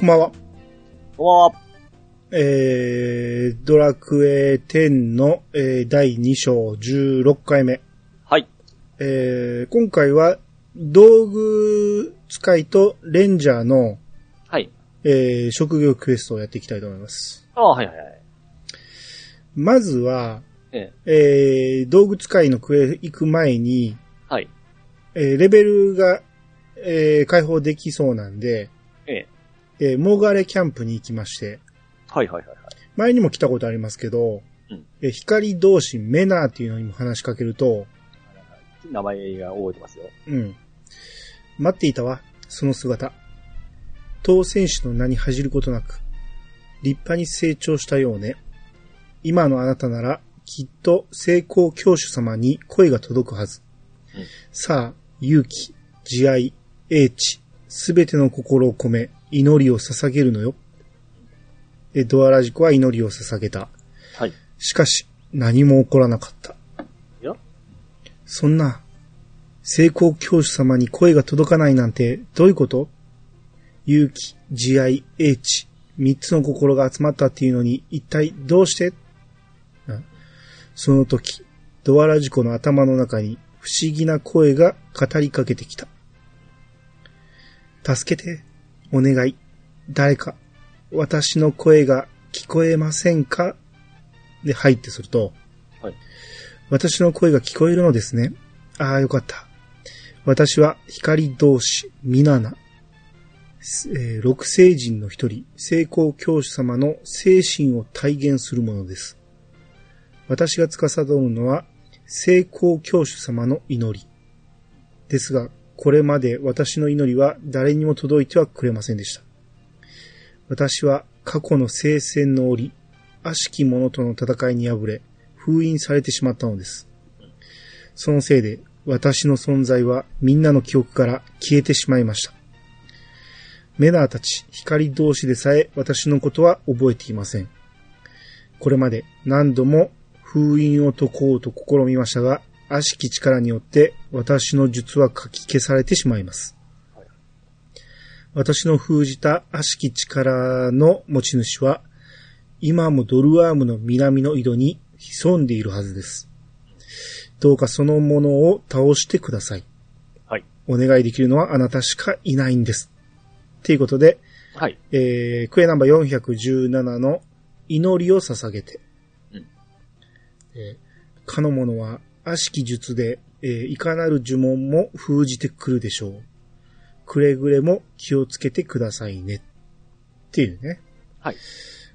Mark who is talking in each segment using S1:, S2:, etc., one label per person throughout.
S1: こんばんは。
S2: こんばんは。
S1: えー、ドラクエ10の、えー第2章16回目。
S2: はい。
S1: えー、今回は、道具使いとレンジャーの、
S2: はい。
S1: えー、職業クエストをやっていきたいと思います。
S2: ああ、はいはいはい。
S1: まずは、
S2: ええ。
S1: えー、道具使いのクエ行く前に、
S2: はい。
S1: えー、レベルが、えー、解放できそうなんで、
S2: ええ。
S1: えー、モーガレキャンプに行きまして、
S2: はいはいはいはい。
S1: 前にも来たことありますけど、
S2: うん
S1: えー光同士メナーっていうのにも話しかけると、
S2: 名前が覚えてますよ。
S1: うん。待っていたわ、その姿。当選手の名に恥じることなく、立派に成長したようね。今のあなたなら、きっと成功教主様に声が届くはず。
S2: うん
S1: さあ、勇気、慈愛、英知、すべての心を込め、祈りを捧げるのよ。エドアラジコは祈りを捧げた。
S2: はい。
S1: しかし、何も起こらなかった。
S2: いや？
S1: そんな、成功教主様に声が届かないなんてどういうこと？勇気、慈愛、英知、三つの心が集まったっていうのに一体どうして？あその時、ドアラジコの頭の中に不思議な声が語りかけてきた。助けて、お願い、誰か、私の声が聞こえませんか？で、はいってすると、
S2: はい。
S1: 私の声が聞こえるのですね。ああ、よかった。私は光同士、ミナナ。えー六聖人の一人、聖光教主様の精神を体現するものです。私が司るのは、聖光教主様の祈り。ですが、これまで私の祈りは誰にも届いてはくれませんでした。私は過去の聖戦の折、悪しき者との戦いに敗れ、封印されてしまったのです。そのせいで、私の存在はみんなの記憶から消えてしまいました。メナーたち、光同士でさえ私のことは覚えていません。これまで何度も封印を解こうと試みましたが、悪しき力によって私の術は書き消されてしまいます。私の封じた悪しき力の持ち主は、今もドルワームの南の井戸に潜んでいるはずです。どうかそのものを倒してください。
S2: はい。
S1: お願いできるのはあなたしかいないんです。ということで、
S2: はい。
S1: えー、クエナンバー417の祈りを捧げて、
S2: うん
S1: えーかの者は悪しき術で、えーいかなる呪文も封じてくるでしょう。くれぐれも気をつけてくださいね。っていうね。
S2: はい。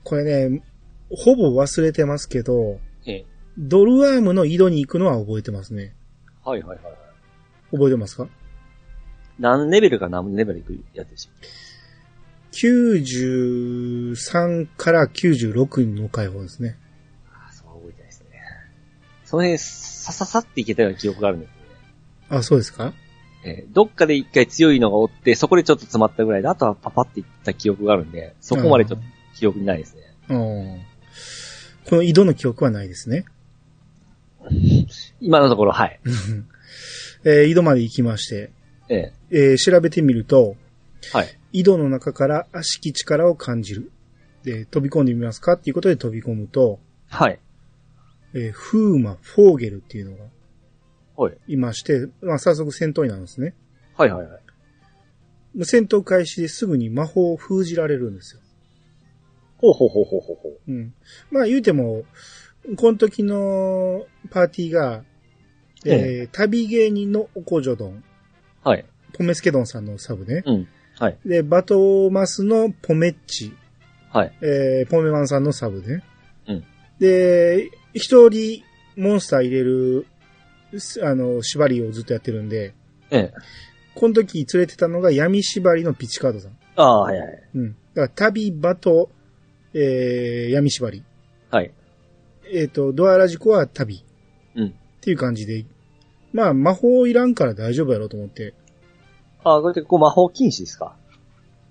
S1: これね、ほぼ忘れてますけど、
S2: ええ。
S1: ドルワームの井戸に行くのは覚えてますね。
S2: はいはいはいはい。
S1: 覚えてますか？
S2: 何レベルか何レベルいくやつでし
S1: ?93 から96の解放ですね。
S2: その辺、さささっていけたような記憶があるんですね。
S1: あ、そうですか？
S2: ええどっかで一回強いのがおって、そこでちょっと詰まったぐらいで、あとはパパっていった記憶があるんで、そこまでちょっと記憶にないですね。
S1: うんこの井戸の記憶はないですね。
S2: 今のところ、はい。
S1: えー井戸まで行きまして、
S2: ええ。
S1: えー調べてみると、
S2: はい。
S1: 井戸の中から悪しき力を感じる。で、飛び込んでみますか？っていうことで飛び込むと、
S2: はい。
S1: えーフーマ、フォーゲルっていうのが
S2: はい。
S1: いまして、まあ、早速戦闘になるんですね。
S2: はいはいはい。
S1: 戦闘開始ですぐに魔法を封じられるんですよ。
S2: ほうほうほうほうほうほう。
S1: うん。まあ言うても、この時のパーティーが、えー旅芸人のオコジョドン、
S2: はい。
S1: ポメスケドンさんのサブね。
S2: うん。はい。
S1: で、バトマスのポメッチ、
S2: はい。
S1: えーポメマンさんのサブね。
S2: うん
S1: で、一人モンスター入れる、すあの、縛りをずっとやってるんで、
S2: ええ。
S1: この時連れてたのが闇縛りのピチカードさん。
S2: ああ、はいはい。
S1: うん。だから旅、バト、えー、闇縛り。
S2: はい。
S1: えっ、と、ドアラジコは旅。
S2: うん。
S1: っていう感じで、まあ、魔法いらんから大丈夫やろうと思って、
S2: ああ、これってこう魔法禁止ですか？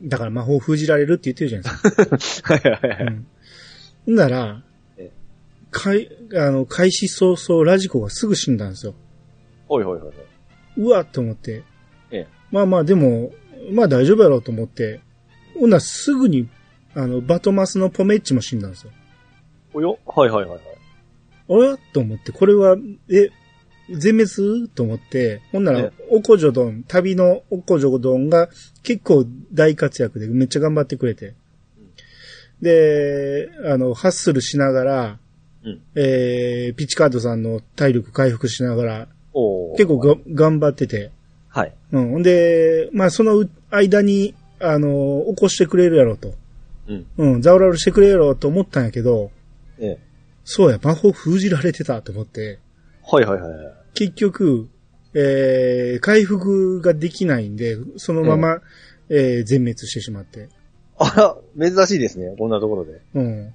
S1: だから魔法封じられるって言ってるじゃないですか。
S2: はいはいはい。
S1: うん。なら
S2: え、
S1: かい、あの、開始早々ラジコがすぐ死んだんですよ。
S2: ほいほいほい。
S1: うわっと思って。
S2: ええ
S1: まあまあ、でも、まあ大丈夫やろうと思って、ほんならすぐに、あの、バトマスのポメッチも死んだんですよ。
S2: およ？はいはいはいはい。
S1: おやと思って、これは、え、全滅？と思って、ほんなら
S2: え、
S1: オコジョドン、旅のオコジョドンが結構大活躍でめっちゃ頑張ってくれて。で、あの、ハッスルしながら、
S2: うん
S1: えー、ピチカードさんの体力回復しながら、結構が頑張ってて。
S2: はい。
S1: うん。ほんで、まあその間に、あの、起こしてくれるやろと。
S2: うん。
S1: うん、ザオラルしてくれるやろと思ったんやけど、
S2: ええ。
S1: そうや、魔法封じられてたと思って、
S2: はいはいはいはい。
S1: 結局、えー、回復ができないんで、そのまま、えー全滅してしまって。
S2: あら、珍しいですね。こんなところで。
S1: うん。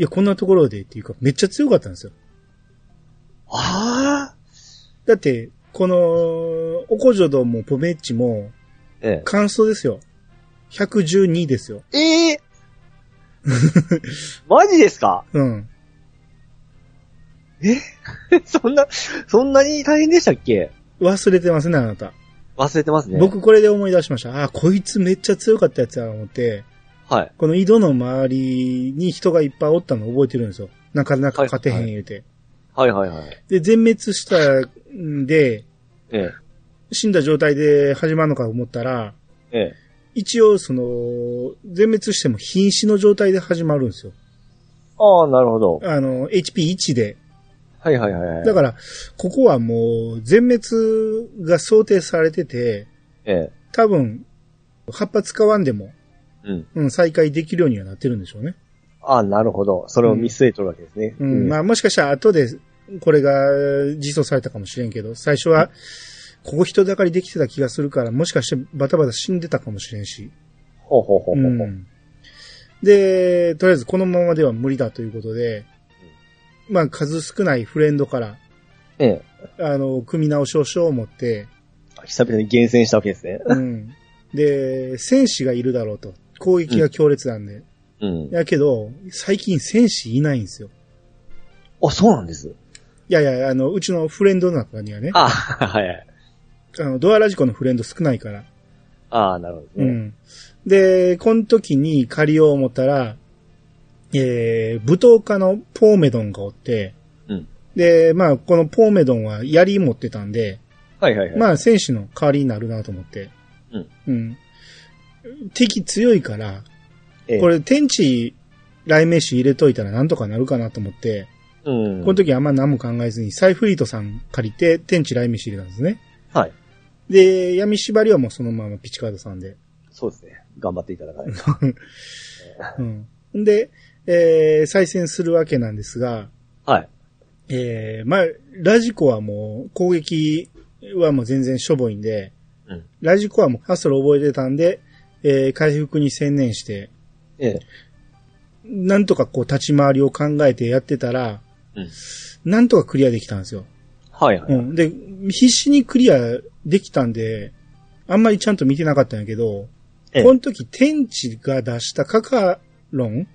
S1: いや、こんなところでっていうか、めっちゃ強かったんですよ。
S2: ああ。
S1: だって、この、オコジョドもポメッチも、
S2: え
S1: 関数ですよ。112ですよ。
S2: え。え えマジですか？
S1: うん。
S2: そんな、そんなに大変でしたっけ？
S1: 忘れてますね、あなた。
S2: 忘れてますね。
S1: 僕これで思い出しました。あ、こいつめっちゃ強かったやつやと思って、
S2: はい。
S1: この井戸の周りに人がいっぱいおったの覚えてるんですよ。なかなか勝てへん言うて。
S2: はいはいはい。
S1: で、全滅したんで、
S2: ええ。
S1: 死んだ状態で始まるのかと思ったら、
S2: ええ。
S1: 一応その、全滅しても瀕死の状態で始まるんですよ。
S2: ああ、なるほど。
S1: あの、HP1 で。
S2: はいはいはいはい。
S1: だから、ここはもう、全滅が想定されてて、
S2: ええ。
S1: 多分、葉っぱ使わんでも、
S2: うん。
S1: うん、再開できるようにはなってるんでしょうね。
S2: ああ、なるほど。それを見据えとるわけですね。
S1: うん、まあもしかしたら後で、これが実装されたかもしれんけど、最初は、ここ人だかりできてた気がするから、もしかしてバタバタ死んでたかもしれんし。
S2: ほうほうほうほうほう。
S1: うんで、とりあえずこのままでは無理だということで、まあ数少ないフレンドから、
S2: ええ。
S1: あの、組み直しをしよう思って、
S2: 久々に厳選したわけですね。
S1: うん。で、戦士がいるだろうと。攻撃が強烈なんで。
S2: うん。
S1: やけど、最近戦士いないんですよ。
S2: あ、そうなんです。
S1: いやいや、あの、うちのフレンドの中にはね、
S2: あはいはい。
S1: あの、ドアラジコのフレンド少ないから。
S2: ああ、なるほどね。
S1: うん。で、この時に借りよう思ったら、えー、舞踏家のポーメドンがおって、
S2: うん
S1: で、まあ、このポーメドンは槍持ってたんで、
S2: はいはいはい。
S1: まあ、戦士の代わりになるなと思って。
S2: うん。
S1: うん。敵強いから、
S2: ええ
S1: これ天地雷鳴士入れといたらなんとかなるかなと思って、
S2: うん。
S1: この時あんま何も考えずに、サイフリートさん借りて天地雷鳴士入れたんですね。
S2: はい。
S1: で、闇縛りはもうそのままピチカードさんで。
S2: そうですね。頑張っていただかないと。
S1: うん。で、えー、再戦するわけなんですが、
S2: はい。
S1: えー、まあ、ラジコはもう攻撃はもう全然しょぼいんで、
S2: うん。
S1: ラジコはもうハッスル覚えてたんで、えー、回復に専念して、
S2: ええ。
S1: なんとかこう立ち回りを考えてやってたら、
S2: うん。
S1: なんとかクリアできたんですよ。
S2: はいはい。
S1: うん。で、必死にクリアできたんで、あんまりちゃんと見てなかったんやけど、
S2: ええ
S1: この時天地が出したカカロン、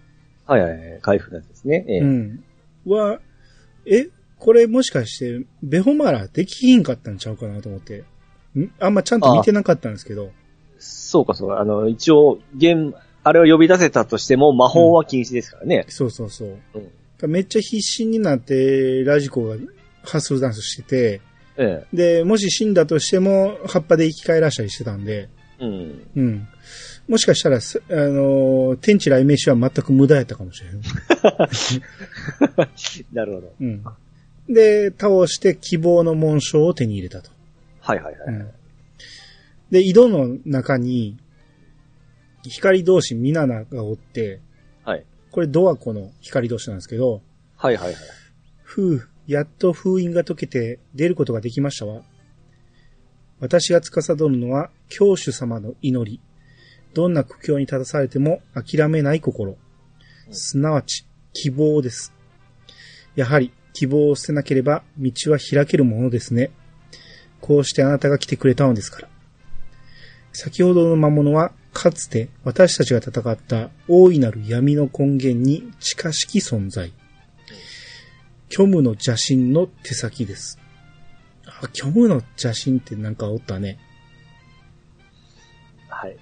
S2: はいはいはい。回復のやつですね。ええ。
S1: うん。は、え、これもしかして、ベホマラできひんかったんちゃうかなと思って。ん？あんまちゃんと見てなかったんですけど。
S2: そうかそうか。あの、一応、ゲーム、あれを呼び出せたとしても魔法は禁止ですからね。
S1: そうそうそう。
S2: うん。
S1: めっちゃ必死になって、ラジコがハッスルダンスしてて、
S2: え
S1: で、もし死んだとしても、葉っぱで生き返らしたりしてたんで、
S2: え。うん。
S1: うん。もしかしたら、すあのー天地雷鳴士は全く無駄やったかもしれん。
S2: なるほど。
S1: うん。で、倒して希望の紋章を手に入れたと。
S2: はいはいはい。
S1: うんで、井戸の中に、光同士ミナナがおって、
S2: はい。
S1: これドアコの光同士なんですけど、
S2: はいはいはい。
S1: ふう、やっと封印が解けて出ることができましたわ。私が司るのは教主様の祈り。どんな苦境に立たされても諦めない心。すなわち、希望です。やはり、希望を捨てなければ道は開けるものですね。こうしてあなたが来てくれたのですから。先ほどの魔物は、かつて私たちが戦った大いなる闇の根源に近しき存在。虚無の邪神の手先です。あ、虚無の邪神ってなんかおったね。
S2: はい。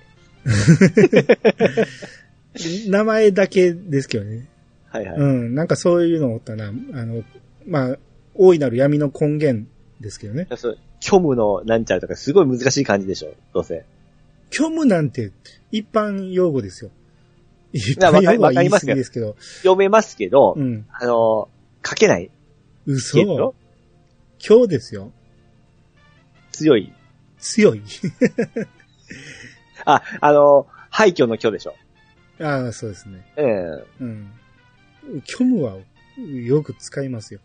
S1: 名前だけですけどね。
S2: はいはい。
S1: うん。なんかそういうのおったな。あの、まあ、大いなる闇の根源ですけどね。
S2: 虚無のなんちゃらとかすごい難しい感じでしょ、どうせ。
S1: 虚無なんて一般用語ですよ。一
S2: や
S1: 般用語は言い過ぎですけど。
S2: 読めますけど、
S1: うん。
S2: あの、書けない。
S1: 嘘。今日ですよ。
S2: 強い。
S1: 強い。
S2: あ、あの、廃墟の虚でしょ。
S1: ああ、そうですね。
S2: ええ
S1: うん。虚無はよく使いますよ。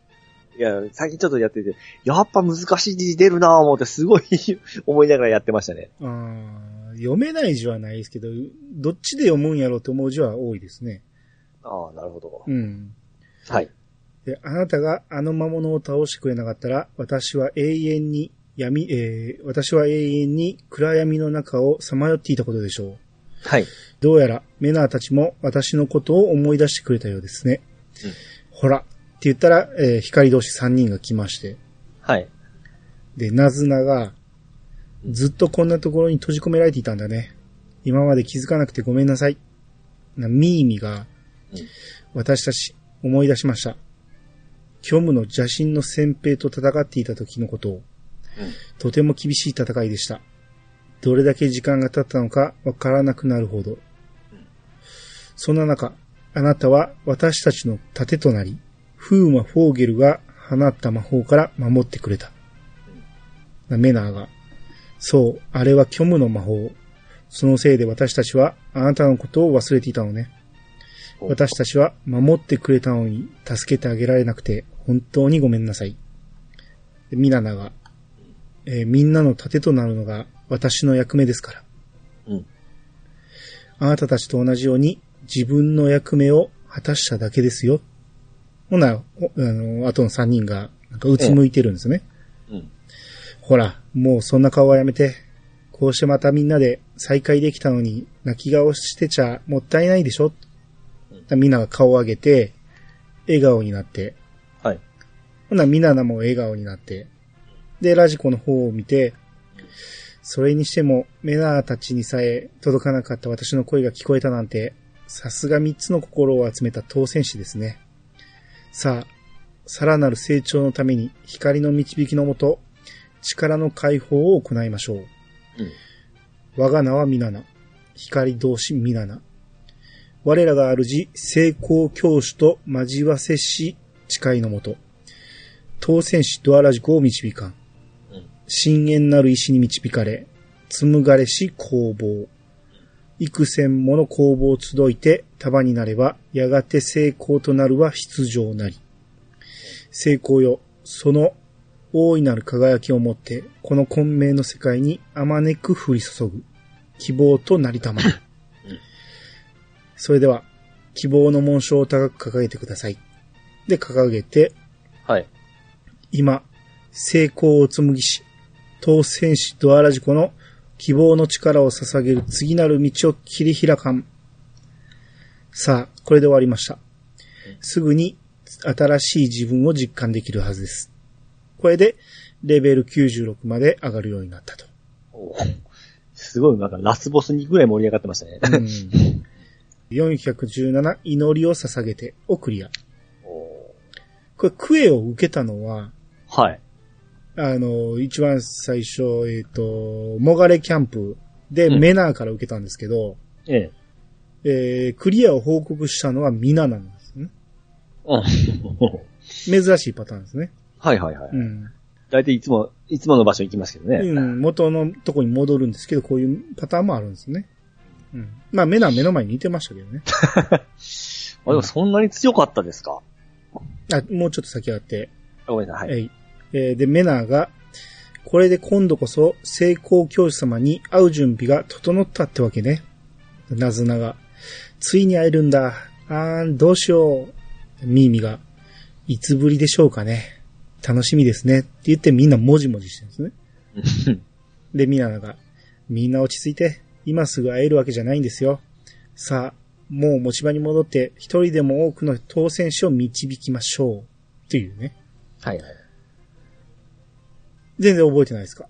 S2: いや、最近ちょっとやってて、やっぱ難しい字出るなぁ思って、すごい 思いながらやってましたね。
S1: ああ、読めない字はないですけど、どっちで読むんやろうと思う字は多いですね。
S2: ああ、なるほど。
S1: うん。
S2: はい。
S1: で、あなたがあの魔物を倒してくれなかったら、私は永遠に闇、えー、私は永遠に暗闇の中をさまよっていたことでしょう。
S2: はい。
S1: どうやらメナーたちも私のことを思い出してくれたようですね。
S2: うん
S1: ほら、言ったら、えー光同士3人が来まして、
S2: はい。
S1: で、ナズナが、ずっとこんなところに閉じ込められていたんだね。今まで気づかなくてごめんなさい。なミーミが
S2: うん、
S1: 私たち思い出しました。虚無の邪神の先兵と戦っていた時のことを、とても厳しい戦いでした。どれだけ時間が経ったのかわからなくなるほど。そんな中、あなたは私たちの盾となり、フーマ・フォーゲルが放った魔法から守ってくれた。メナーが、そう、あれは虚無の魔法。そのせいで私たちはあなたのことを忘れていたのね。
S2: お
S1: 私たちは守ってくれたのに助けてあげられなくて本当にごめんなさい。でミナナが、えーみんなの盾となるのが私の役目ですから。
S2: うん。
S1: あなたたちと同じように自分の役目を果たしただけですよ。ほな、おあの、後の三人が、なんかうつむいてるんですね。
S2: うん。
S1: ほら、もうそんな顔はやめて。こうしてまたみんなで再会できたのに、泣き顔してちゃもったいないでしょ、みんなが顔を上げて、笑顔になって、
S2: はい。
S1: ほな、みななも笑顔になって、で、ラジコの方を見て、それにしても、メナーたちにさえ届かなかった私の声が聞こえたなんて、さすが三つの心を集めた当選士ですね。さあ、さらなる成長のために光の導きのもと、力の解放を行いましょう。
S2: うん。
S1: 我が名はミナナ。光同士ミナナ。我らが主、成功教主と交わせし誓いのもと。当選士ドアラジコを導かん。深淵なる石に導かれ、紡がれし工房。幾千もの工房を集いて束になれば、やがて成功となるは必定なり。成功よ、その大いなる輝きをもって、この混迷の世界にあまねく降り注ぐ。希望となりたまる。それでは、希望の紋章を高く掲げてください。で、掲げて、
S2: はい。
S1: 今、成功を紡ぎし、当選士ドアラジコの希望の力を捧げる次なる道を切り開かん。さあ、これで終わりました。すぐに新しい自分を実感できるはずです。これで、レベル96まで上がるようになったと。
S2: おすごい、なんかラスボスにぐらい盛り上がってましたね。
S1: うん、417祈りを捧げてをクリア。
S2: お
S1: これクエを受けたのは、
S2: はい。
S1: あの、一番最初、えっ、と、モガレキャンプで
S2: うん
S1: メナーから受けたんですけど、
S2: ええ。
S1: えークリアを報告したのはミナなんですね。
S2: うん。
S1: 珍しいパターンですね。
S2: はいはいはい。
S1: うん。
S2: 大体いつも、いつもの場所行きますけどね。
S1: うん、元のとこに戻るんですけど、こういうパターンもあるんですね。うん。まあ、メナは目の前に似てましたけどね。
S2: あ、でもそんなに強かったですか？
S1: あ、もうちょっと先あって、
S2: あごめんなさい。はい。
S1: はい。えーで、メナーが、これで今度こそ成功教師様に会う準備が整ったってわけね。ナズナが、ついに会えるんだ。あーん、どうしよう。ミーミが、いつぶりでしょうかね。楽しみですね。って言ってみんなもじもじしてるんですね。で、ミナナが、みんな落ち着いて、今すぐ会えるわけじゃないんですよ。さあ、もう持ち場に戻って、一人でも多くの当選者を導きましょう。っていうね。
S2: はいはい。
S1: 全然覚えてないですか？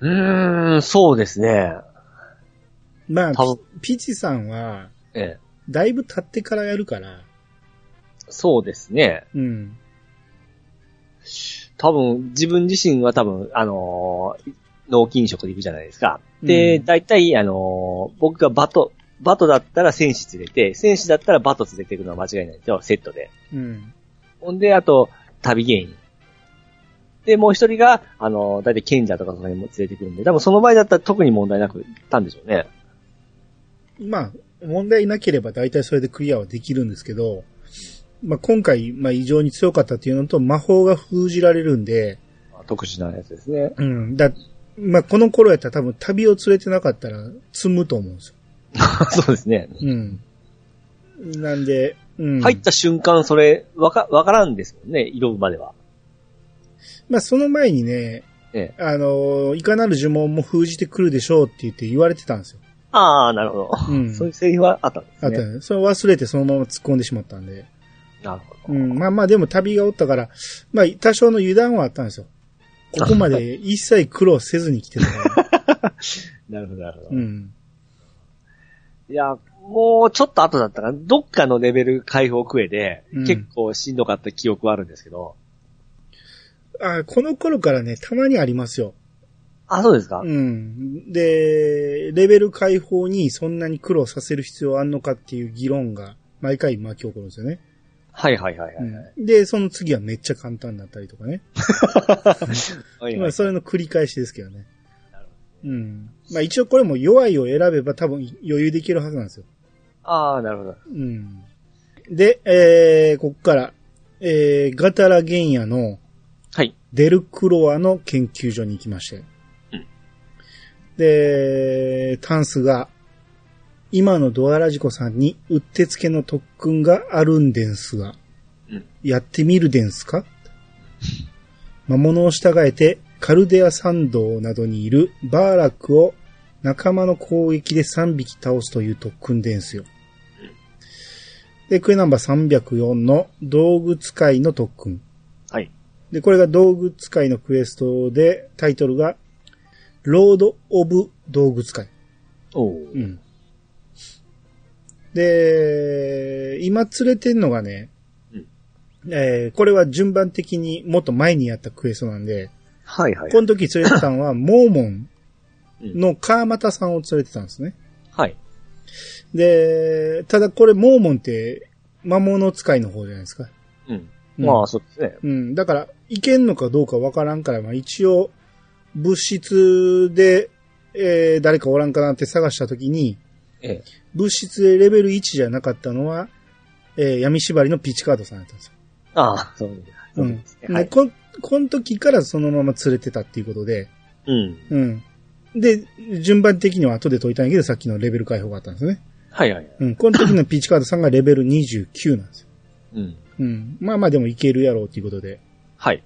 S2: うーん、そうですね。
S1: まあ、ピチさんは、
S2: ええ。
S1: だいぶ経ってからやるから、
S2: そうですね。
S1: うん。
S2: 多分、自分自身は多分、あのー脳筋食で行くじゃないですか。で、
S1: うん
S2: 大体、あのー僕がバト、バトだったら戦士連れて、戦士だったらバト連れていくのは間違いないんですよ、セットで。
S1: うん。
S2: ほんで、あと、旅芸人。で、もう一人が、あのー、大体賢者とかその辺も連れてくるんで、多分その場合だったら特に問題なく行ったんでしょうね。
S1: まあ、問題なければ大体それでクリアはできるんですけど、まあ今回、まあ異常に強かったっていうのと、魔法が封じられるんで、
S2: 特殊なやつですね。
S1: うん。だ、まあこの頃やったら多分旅を連れてなかったら積むと思うんですよ。
S2: そうですね。
S1: うん。なんで、うん。
S2: 入った瞬間、それ、わか、わからんですもんね、色までは。
S1: まあその前にね、
S2: ええ。
S1: あの、いかなる呪文も封じてくるでしょうって言って言われてたんですよ。
S2: ああ、なるほど。
S1: うん
S2: そういうセリフはあったんですね。
S1: あったね。それを忘れてそのまま突っ込んでしまったんで。
S2: なるほど。
S1: うん。まあまあでも旅がおったから、まあ多少の油断はあったんですよ。ここまで 一切苦労せずに来てたから。
S2: なるほど、なるほど。
S1: うん。
S2: いや、もうちょっと後だったかな。どっかのレベル解放クエで、
S1: うん
S2: 結構しんどかった記憶はあるんですけど。
S1: あこの頃からね、たまにありますよ。
S2: あ、そうですか、
S1: うん。で、レベル解放にそんなに苦労させる必要あんのかっていう議論が毎回巻き起こるんですよね。
S2: はいはいはいはい。
S1: うん、で、その次はめっちゃ簡単だったりとかね。
S2: はいはい
S1: まあ、それの繰り返しですけどね。
S2: なる
S1: うん。まあ一応これも弱いを選べば多分余裕できるはずなんですよ。
S2: ああ、なるほど。
S1: うん。で、えー、こっから、えー、ガタラ原野の
S2: はい。
S1: デルクロアの研究所に行きまして。
S2: うん
S1: で、タンスが、今のドアラジコさんにうってつけの特訓があるんですが、
S2: うん
S1: やってみるでんすか？魔物を従えてカルデア山道などにいるバーラックを仲間の攻撃で3匹倒すという特訓でんすよ。で、クエナンバー304の道具使いの特訓。
S2: はい。
S1: で、これが道具使いのクエストで、タイトルが、ロード・オブ・道具使い。
S2: おお、
S1: うん。で、今連れてんのがね、
S2: うん
S1: えーこれは順番的にもっと前にやったクエストなんで、
S2: はいはい。
S1: この時連れてたのは、モーモンの川又さんを連れてたんですね。
S2: はい。
S1: で、ただこれモーモンって魔物使いの方じゃないですか。
S2: うん。
S1: うん
S2: まあ、そうですね。
S1: うん。だから、いけんのかどうかわからんから、まあ一応、物質で、えー誰かおらんかなって探したときに、
S2: ええ。
S1: 物質でレベル1じゃなかったのは、えー闇縛りのピッチカードさんだったんですよ。
S2: ああ、そうですそう
S1: うん
S2: ですね。はい。
S1: でこ、この時からそのまま連れてたっていうことで、
S2: うん。
S1: うん。で、順番的には後で解いたんやけど、さっきのレベル解放があったんですね。
S2: はいはい。
S1: うん。この時のピッチカードさんがレベル29なんですよ。
S2: うん。
S1: うん。まあまあでもいけるやろうっていうことで。
S2: はい。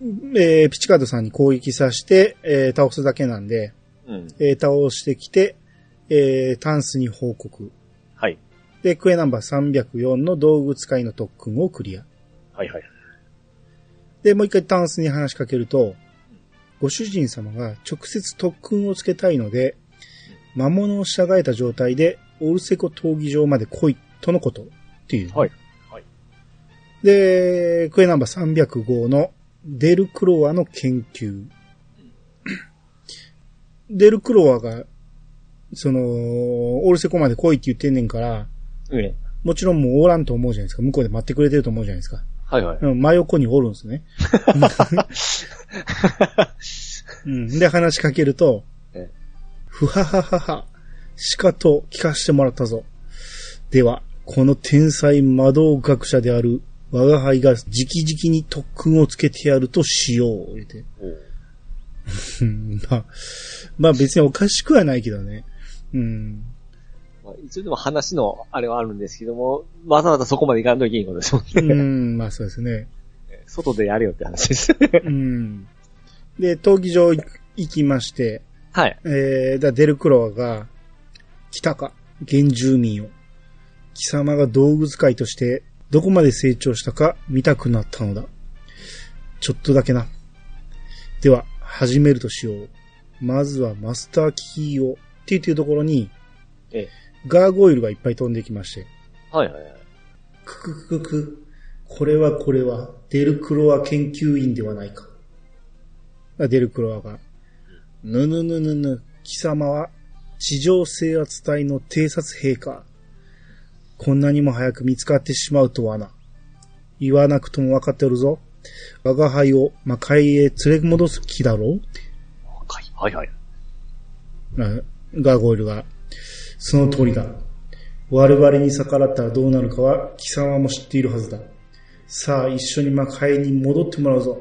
S1: えーピッチカードさんに攻撃させて、えー倒すだけなんで、
S2: うん。
S1: えー倒してきて、えータンスに報告。
S2: はい。
S1: で、クエナンバー304の道具使いの特訓をクリア。
S2: はいはい。
S1: で、もう一回タンスに話しかけると、ご主人様が直接特訓をつけたいので、魔物を従えた状態でオルセコ闘技場まで来い、とのこと。っていう。
S2: はい。はい。
S1: で、クエナンバー305のデルクロワの研究。デルクロワが、その、オルセコまで来いって言ってんねんから、
S2: ええ。
S1: もちろんもうおらんと思うじゃないですか。向こうで待ってくれてると思うじゃないですか。
S2: はいはい。
S1: うん、真横におるんですね。うん、で、話しかけると
S2: ええ、
S1: ふはははは、しかと聞かせてもらったぞ。では、この天才魔導学者である我が輩が直々に特訓をつけてやるとしよう。言うて まあ、まあ別におかしくはないけどね。うん。
S2: まあ、一応でも話のあれはあるんですけども、わざわざそこまで行かんといけんことですもん
S1: う
S2: ね。
S1: ん、まあそうですね。
S2: 外でやれよって話です。
S1: うん。で、闘技場行きまして、
S2: はい。
S1: えー、だデルクロワが、来たか、原住民を。貴様が道具使いとして、どこまで成長したか見たくなったのだ。ちょっとだけな。では、始めるとしよう。まずはマスターキーを言っていうところに、
S2: ええ
S1: ガーゴイルがいっぱい飛んできまして、
S2: はいはいはい。
S1: くくくく、これはこれは、デルクロア研究員ではないか。あデルクロアが、ぬぬぬぬぬ、貴様は地上制圧隊の偵察兵か。こんなにも早く見つかってしまうとはな。言わなくとも分かっておるぞ。我が輩を魔界へ連れ戻す気だろう
S2: はいはい。
S1: あガーゴイルが、その通りだ。我々に逆らったらどうなるかは貴様も知っているはずだ。さあ一緒に魔界に戻ってもらうぞ。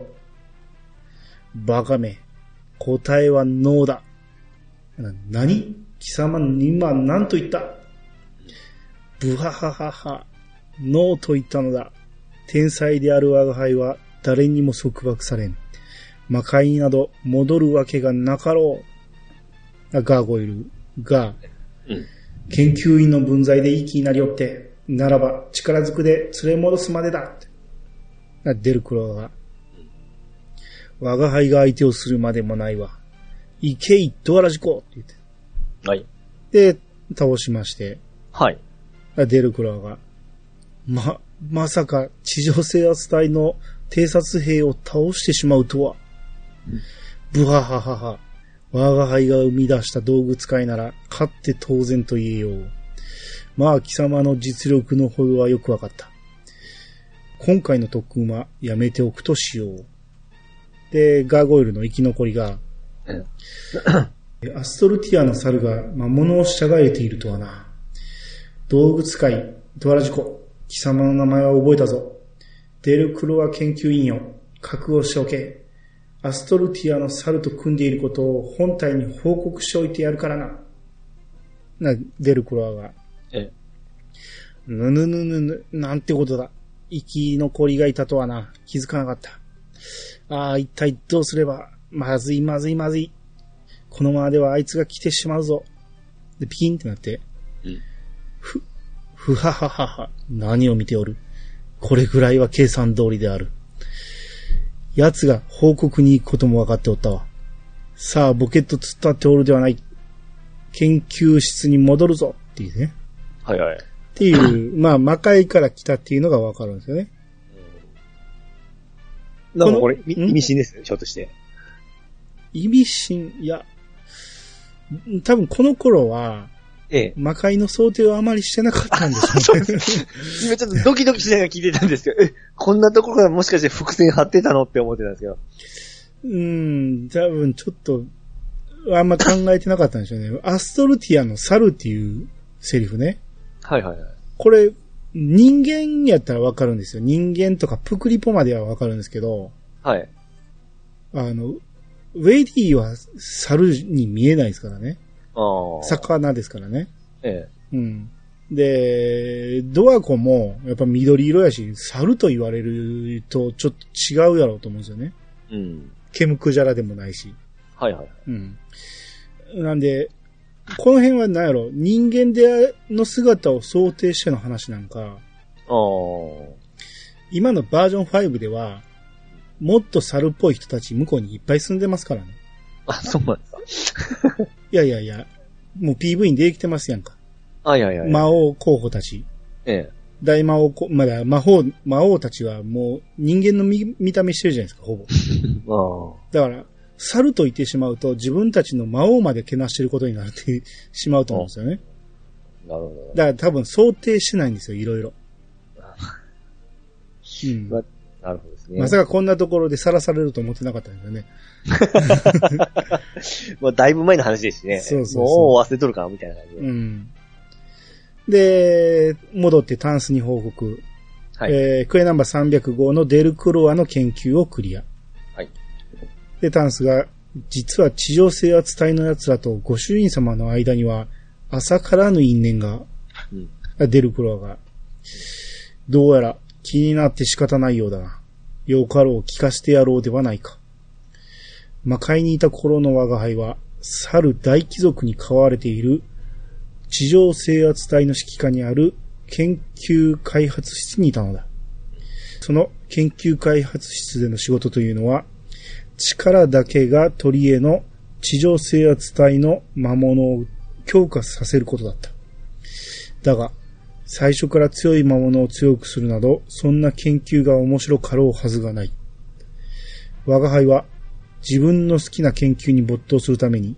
S1: バカめ。答えはノーだ。な何？貴様今何と言った？ブハハハハ。ノーと言ったのだ。天才である我が輩は誰にも束縛されん。魔界になど戻るわけがなかろう。あガーゴイルが、
S2: うん。
S1: 研究員の分際でいい気になりよって、ならば力ずくで連れ戻すまでだデルクロが、我が輩が相手をするまでもないわ。行けい、ドアラジコって言って。
S2: はい。
S1: で、倒しまして、
S2: はい。
S1: あデルクロが、ま、まさか地上制圧隊の偵察兵を倒してしまうとは。ブハハハハ。我が輩が生み出した道具使いなら、勝って当然と言えよう。まあ、貴様の実力のほどはよくわかった。今回の特訓はやめておくとしよう。で、ガーゴイルの生き残りが、
S2: うん
S1: アストルティアの猿が魔物を従えているとはな。道具使い、ドアラジコ、貴様の名前は覚えたぞ。デルクロア研究員よ、覚悟しておけ。アストルティアの猿と組んでいることを本体に報告しておいてやるからな。な、デルクロアが。
S2: え
S1: ぬぬぬぬぬ、なんてことだ。生き残りがいたとはな、気づかなかった。ああ、一体どうすれば、まずいまずいまずい。このままではあいつが来てしまうぞ。で、ピキンってなって、
S2: うん。
S1: ふ、ふはははは、何を見ておる？これぐらいは計算通りである。奴が報告に行くことも分かっておったわ。さあ、ボケット突っ立っておるではない。研究室に戻るぞっていうね。
S2: はいはい。
S1: っていう、まあ、魔界から来たっていうのが分かるんですよね。
S2: なんかこれ、意味深ですね、ひょっとして。
S1: 意味深、いや、多分この頃は、
S2: ええ。
S1: 魔界の想定をあまりしてなかったんでしょ うね。
S2: 今ちょっとドキドキしながら聞いてたんですけど、え、こんなところからもしかして伏線張ってたのって思ってたんですけど。
S1: うん、多分ちょっと、あんま考えてなかったんでしょうね。アストルティアの猿っていうセリフね。
S2: はいはいはい。
S1: これ、人間やったらわかるんですよ。人間とかプクリポまではわかるんですけど、
S2: はい。
S1: あの、ウェイディは猿に見えないですからね。魚ですからね。
S2: え
S1: うん。で、ドアコもやっぱ緑色やし、猿と言われるとちょっと違うやろうと思うんですよね。
S2: え。うん。
S1: ケムクジャラでもないし。
S2: はいはい。
S1: うん。なんで、この辺は何やろ人間での姿を想定しての話なんか、
S2: ああ。
S1: 今のバージョン5では、もっと猿っぽい人たち向こうにいっぱい住んでますからね。
S2: あ、そうなんですか。
S1: いやいやいや、もう PV に出てきてますやんか。
S2: はいはいはい。
S1: 魔王候補たち。
S2: ええ。
S1: 大魔王こ、まだ魔法、魔王たちはもう人間の見見た目してるじゃないですか、ほぼ。
S2: ああ。
S1: だから、猿と言ってしまうと自分たちの魔王までけなしてることになって しまうと思うんですよね。
S2: なるほ
S1: だから多分想定してないんですよ、いろいろ。うん
S2: まど。なるほどですね。
S1: まさかこんなところでさらされると思ってなかったんですよね。
S2: まあ、だいぶ前の話ですしね。
S1: そうそうそう
S2: もう忘れとるかみたいな感じで。
S1: うん。で、戻ってタンスに報告。
S2: はい。
S1: えークエナンバー305のデルクロアの研究をクリア。
S2: はい。
S1: で、タンスが、実は地上制圧隊の奴らとご主人様の間には、朝からぬ因縁が、
S2: うん。
S1: あデルクロアが、どうやら気になって仕方ないようだな。よかろう聞かせてやろうではないか。魔界にいた頃の我が輩は、猿大貴族に飼われている地上制圧隊の指揮下にある研究開発室にいたのだ。その研究開発室での仕事というのは、力だけが取り柄の地上制圧隊の魔物を強化させることだった。だが、最初から強い魔物を強くするなど、そんな研究が面白かろうはずがない。我が輩は自分の好きな研究に没頭するために、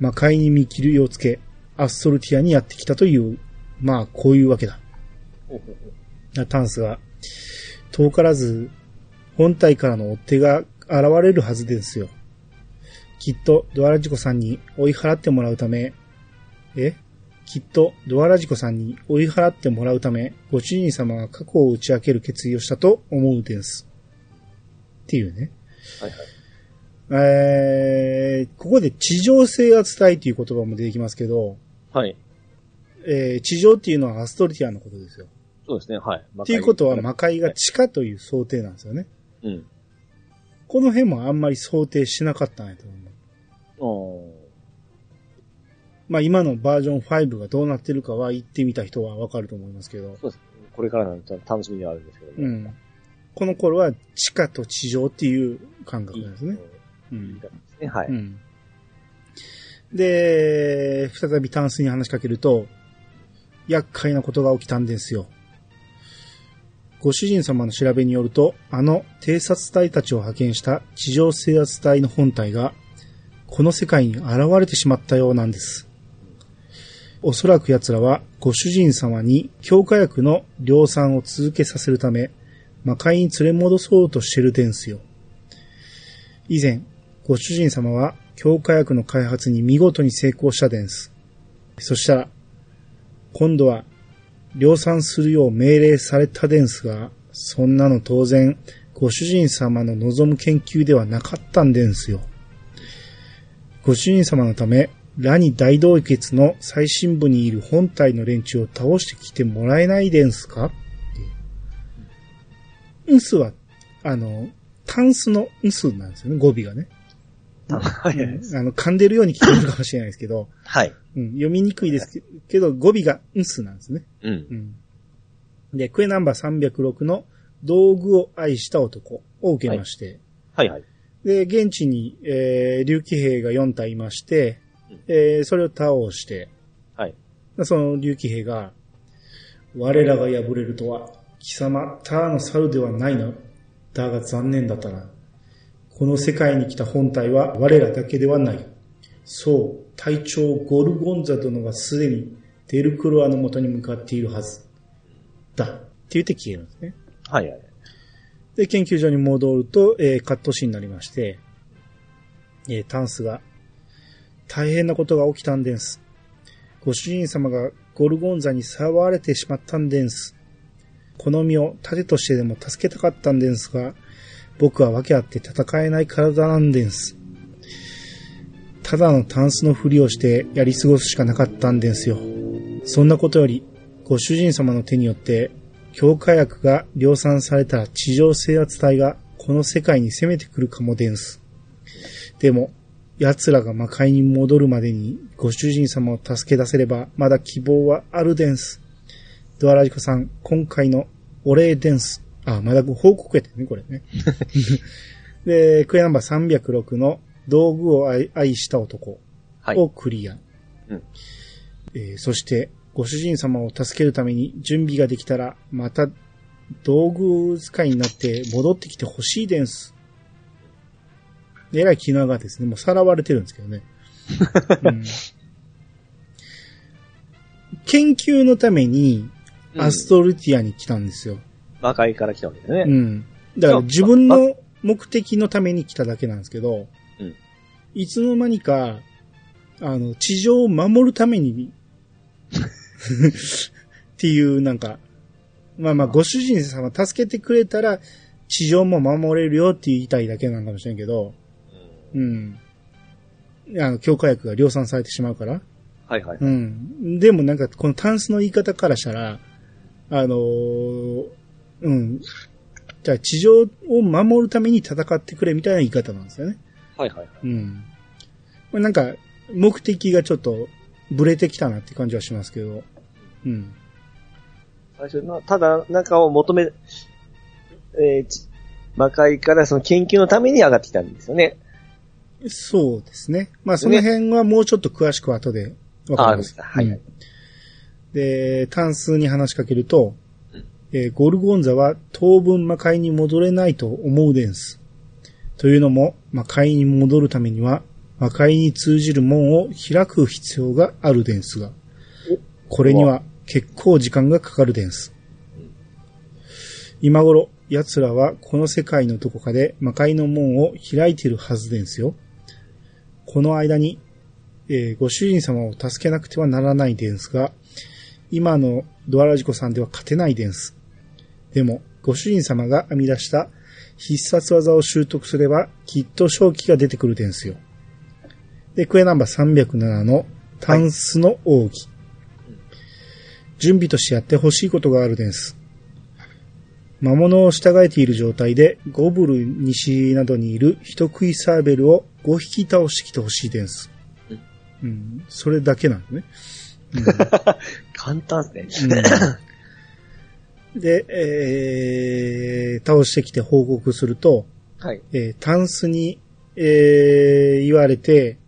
S1: 魔界に見切りをつけ、アストルティアにやってきたという、まあ、こういうわけだ。タンスが、遠からず、本体からの追っ手が現れるはずですよ。きっと、ドアラジコさんに追い払ってもらうため、え？きっと、ドアラジコさんに追い払ってもらうため、ご主人様が過去を打ち明ける決意をしたと思うです。っていうね。
S2: はいはい。
S1: えー、ここで地上制圧隊という言葉も出てきますけど、
S2: はい。
S1: えー、地上っていうのはアストルティアのことですよ。
S2: そうですね、はい。
S1: っていうことは魔界が地下という想定なんですよね。
S2: うん。
S1: この辺もあんまり想定しなかったんやと思う。まあ今のバージョン5がどうなってるかは言ってみた人はわかると思いますけど。
S2: そうです。これからの楽しみではあるんですけども。
S1: うん。この頃は地下と地上っていう感覚なんですね。
S2: いいですね。はい。
S1: うん。で、再びタンスに話しかけると、厄介なことが起きたんですよ。ご主人様の調べによると、あの偵察隊たちを派遣した地上制圧隊の本体が、この世界に現れてしまったようなんです。おそらく奴らは、ご主人様に強化薬の量産を続けさせるため、魔界に連れ戻そうとしてるですよ。以前、ご主人様は強化薬の開発に見事に成功したです。そしたら、今度は量産するよう命令されたですが、そんなの当然、ご主人様の望む研究ではなかったんですよ。ご主人様のため、ラニ大洞穴の最深部にいる本体の連中を倒してきてもらえないですか？ってンスは、あの、タンスのンスなんですよね、語尾がね。
S2: はい。
S1: あの、噛んでるように聞こえるかもしれないですけど、
S2: はい。
S1: うん、読みにくいですけけど、語尾がンスなんですね。
S2: うん
S1: う。ん。で、クエナンバー306の道具を愛した男を受けまして、
S2: はいはい。
S1: で、現地に、えー、竜騎兵が4体いまして、えー、それを倒して、
S2: はい。
S1: その竜騎兵が、我らが敗れるとは、貴様、ただの猿ではないの。だが残念だったな。この世界に来た本体は我らだけではない。そう、隊長ゴルゴンザ殿がすでにデルクロアの元に向かっているはず。だ。って言って消えるんですね。
S2: はいはい。
S1: で、研究所に戻ると、えーカットシーンになりまして、えータンスが、大変なことが起きたんです。ご主人様がゴルゴンザにさわれてしまったんです。この身を盾としてでも助けたかったんですが、僕は訳あって戦えない体なんです。ただのタンスのふりをしてやり過ごすしかなかったんですよ。そんなことより、ご主人様の手によって強化薬が量産されたら地上制圧隊がこの世界に攻めてくるかもです。でも、奴らが魔界に戻るまでにご主人様を助け出せればまだ希望はあるです。ドアラジコさん、今回のお礼です。あ、まだ報告やったよね、これね。で、クエナンバー306の道具を愛愛した男
S2: はい。
S1: をクリア。
S2: うん
S1: えーそして、ご主人様を助けるために準備ができたら、また道具使いになって戻ってきてほしいです。えらい気がですね、もうさらわれてるんですけどね。うん 研究のためにアストルティアに来たんですよ。
S2: 魔界から来たわけですね。
S1: うん。だから自分の目的のために来ただけなんですけど、
S2: うん
S1: いつの間にか、あの、地上を守るために、っていう、なんか、まあまあ、ご主人様助けてくれたら、地上も守れるよって言いたいだけなのかもしれんけど、うん。あの、強化薬が量産されてしまうから。
S2: はいはい。
S1: うん。でもなんか、このタンスの言い方からしたら、あのーうん。じゃあ地上を守るために戦ってくれみたいな言い方なんですよね。
S2: はいはいはい。
S1: うん。まあ、なんか、目的がちょっと、ブレてきたなって感じはしますけど。うん。
S2: 最初の、ただ、なんかを求め、えーち魔界からその研究のために上がってきたんですよね。
S1: そうですね。まあその辺はもうちょっと詳しく後で、わかります。
S2: あはい
S1: で、タンスに話しかけると、
S2: うん
S1: えーゴルゴンザは当分魔界に戻れないと思うでんす。というのも、魔界に戻るためには、魔界に通じる門を開く必要があるでんすが、これには結構時間がかかるでんす。今頃、奴らはこの世界のどこかで魔界の門を開いているはずでんすよ。この間に、えーご主人様を助けなくてはならないでんすが、今のドアラジコさんでは勝てないでんす。でも、ご主人様が編み出した必殺技を習得すれば、きっと勝機が出てくるでんすよ。で、クエナンバー307のタンスの奥義。準備としてやってほしいことがあるでんす。魔物を従えている状態で、ゴブル西などにいる人食いサーベルを5匹倒してきてほしいです。うん。それだけなのね。
S2: 簡単ですね。
S1: うん、で、えー、倒してきて報告すると、
S2: はい。
S1: えータンスに、えー、言われて、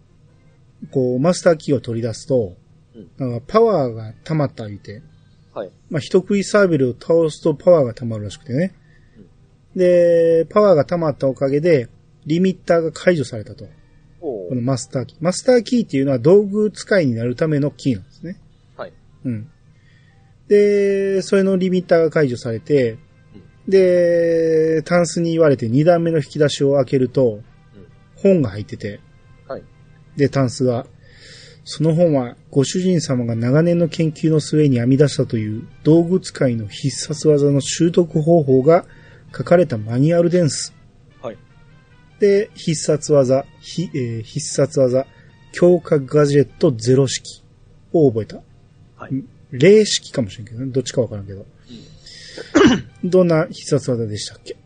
S1: こう、マスターキーを取り出すと、なんかパワーが溜まった言うて、
S2: はい。
S1: まあ、人食いサーベルを倒すとパワーが溜まるらしくてね。で、パワーが溜まったおかげで、リミッターが解除されたと。
S2: お
S1: このマスターキー。マスターキーっていうのは道具使いになるためのキーなんですね。
S2: はい。
S1: うん。で、それのリミッターが解除されて、で、タンスに言われて2段目の引き出しを開けると、本が入ってて、
S2: はい。
S1: で、タンスが、その本はご主人様が長年の研究の末に編み出したという道具使いの必殺技の習得方法が書かれたマニュアルです。
S2: はい。
S1: で、必殺技、ひえー必殺技、強化ガジェットゼロ式を覚えた。
S2: はい。
S1: 霊式かもしれんけどね。どっちかわからんけど。どんな必殺技でしたっけ？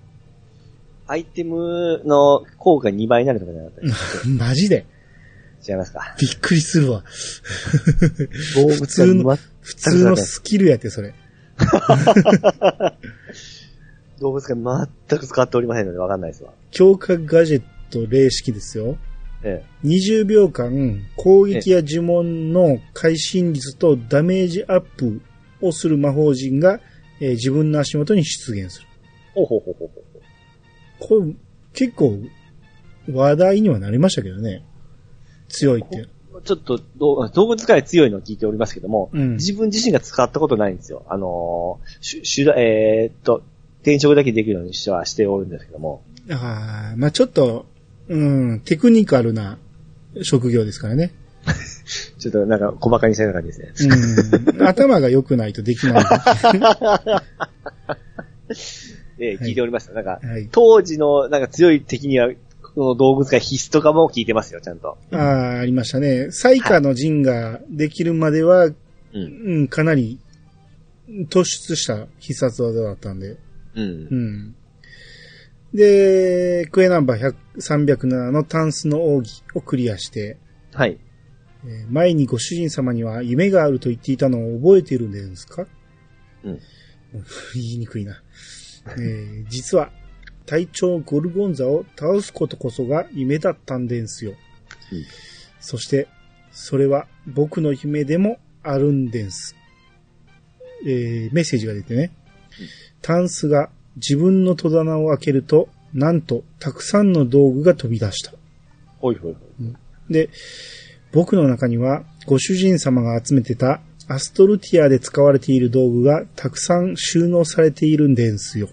S2: アイテムの効果2倍になるとかじゃなかった
S1: マジで？
S2: 違いますか？
S1: びっくりするわ。
S2: 動
S1: 普通の、普通のスキルやって、それ。
S2: 動物が全く使っておりませんのでわかんないですわ。
S1: 強化ガジェット霊式ですよ。
S2: え
S1: 20秒間、攻撃や呪文の会心率とダメージアップをする魔法陣が、えー自分の足元に出現する。
S2: え。ほうほうほうほうほう。
S1: これ、結構、話題にはなりましたけどね。強いって。
S2: ちょっと動、動物使い強いのを聞いておりますけども、
S1: うん
S2: 自分自身が使ったことないんですよ。あのー、しゅ、えーっと、転職だけできるようにしてはしておるんですけども、
S1: ああ、まあちょっと、うん、テクニカルな職業ですからね。
S2: ちょっとなんか細かにしたような感じですね。
S1: うん、頭が良くないとできない。
S2: ええ聞いておりました。なんか、
S1: はい。
S2: 当時のなんか強い敵には、この動物使い必須とかも聞いてますよ、ちゃんと。
S1: ああ、ありましたね。最下の陣ができるまでは、
S2: うん。
S1: うん、かなり突出した必殺技だったんで。
S2: う。
S1: うんん。で、クエナンバー100 307のタンスの奥義をクリアして、
S2: はい。
S1: えー前にご主人様には夢があると言っていたのを覚えているんですか？
S2: うん。
S1: 言いにくいな。えー実は、隊長ゴルゴンザを倒すことこそが夢だったんですよ。
S2: うん
S1: そして、それは僕の夢でもあるんです。えーメッセージが出てね。タンスが自分の戸棚を開けると、なんと、たくさんの道具が飛び出した。
S2: ほいほいほい。
S1: で、僕の中には、ご主人様が集めてたアストルティアで使われている道具がたくさん収納されているんですよ。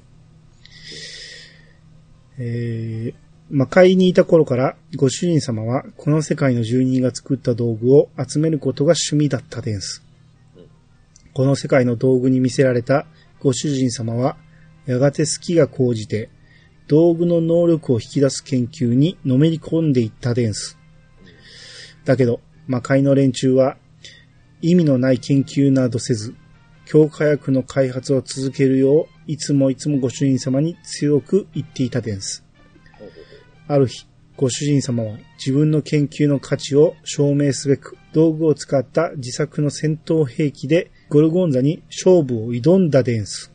S1: えー、魔界にいた頃から、ご主人様はこの世界の住人が作った道具を集めることが趣味だったです。この世界の道具に魅せられたご主人様は、やがて好きが高じて、道具の能力を引き出す研究にのめり込んでいったです。だけど、魔界の連中は、意味のない研究などせず、強化薬の開発を続けるよう、いつもいつもご主人様に強く言っていたです。ある日、ご主人様は自分の研究の価値を証明すべく、道具を使った自作の戦闘兵器でゴルゴンザに勝負を挑んだです。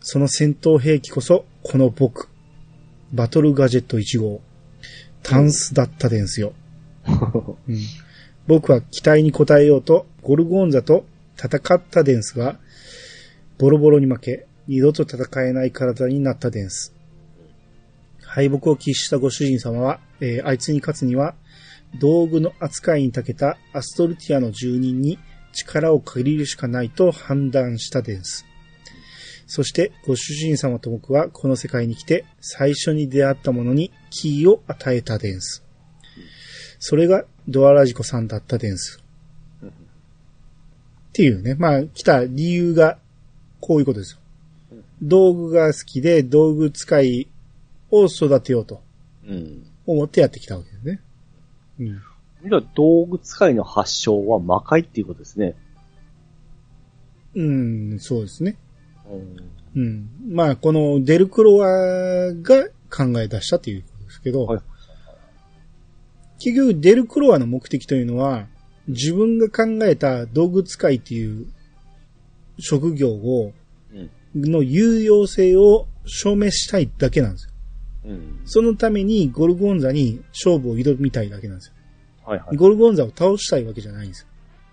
S1: その戦闘兵器こそ、この僕、バトルガジェット1号、タンスだったですよ。うん僕は期待に応えようとゴルゴンザと戦ったですが、ボロボロに負け、二度と戦えない体になったです。敗北を喫したご主人様は、えーあいつに勝つには、道具の扱いに長けたアストルティアの住人に力を借りるしかないと判断したです。そして、ご主人様と僕はこの世界に来て最初に出会ったものにキーを与えたです。それがドアラジコさんだったです。っていうね。まあ、来た理由がこういうことですよ。道具が好きで道具使いを育てようと
S2: うん。
S1: 思ってやってきたわけですね。うん。
S2: じゃあ道具使いの発祥は魔界っていうことですね。
S1: うん、そうですね。
S2: うん。
S1: うん。まあ、このデルクロワが考え出したということですけど、
S2: はい
S1: 結局デルクロワの目的というのは、自分が考えた道具使いっていう職業を、
S2: うん。
S1: の有用性を証明したいだけなんですよ。
S2: うん。
S1: そのためにゴルゴンザに勝負を挑みたいだけなんですよ。
S2: はいはい。
S1: ゴルゴンザを倒したいわけじゃないんですよ。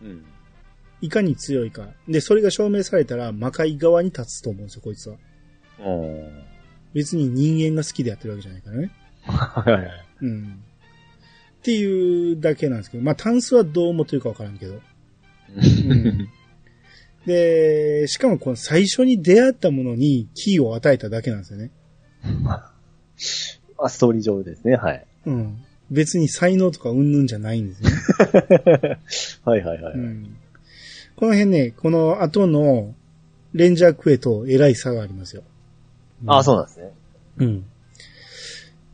S2: うん。
S1: いかに強いか。で、それが証明されたら魔界側に立つと思うんですよ、こいつは。
S2: うん。
S1: 別に人間が好きでやってるわけじゃないからね。
S2: はいはいはい。
S1: うん。っていうだけなんですけど、まあ、タンスはどう思ってるかわからんけど。んで、しかもこの最初に出会ったものにキーを与えただけなんですよね。
S2: まあ、ストーリー上ですね、はい。
S1: うん。別に才能とかうんぬんじゃないんですね。
S2: はいはいはい。
S1: うん。この辺ね、この後のレンジャークエとえらい差がありますよ。
S2: ああ、そうなんですね。
S1: うん。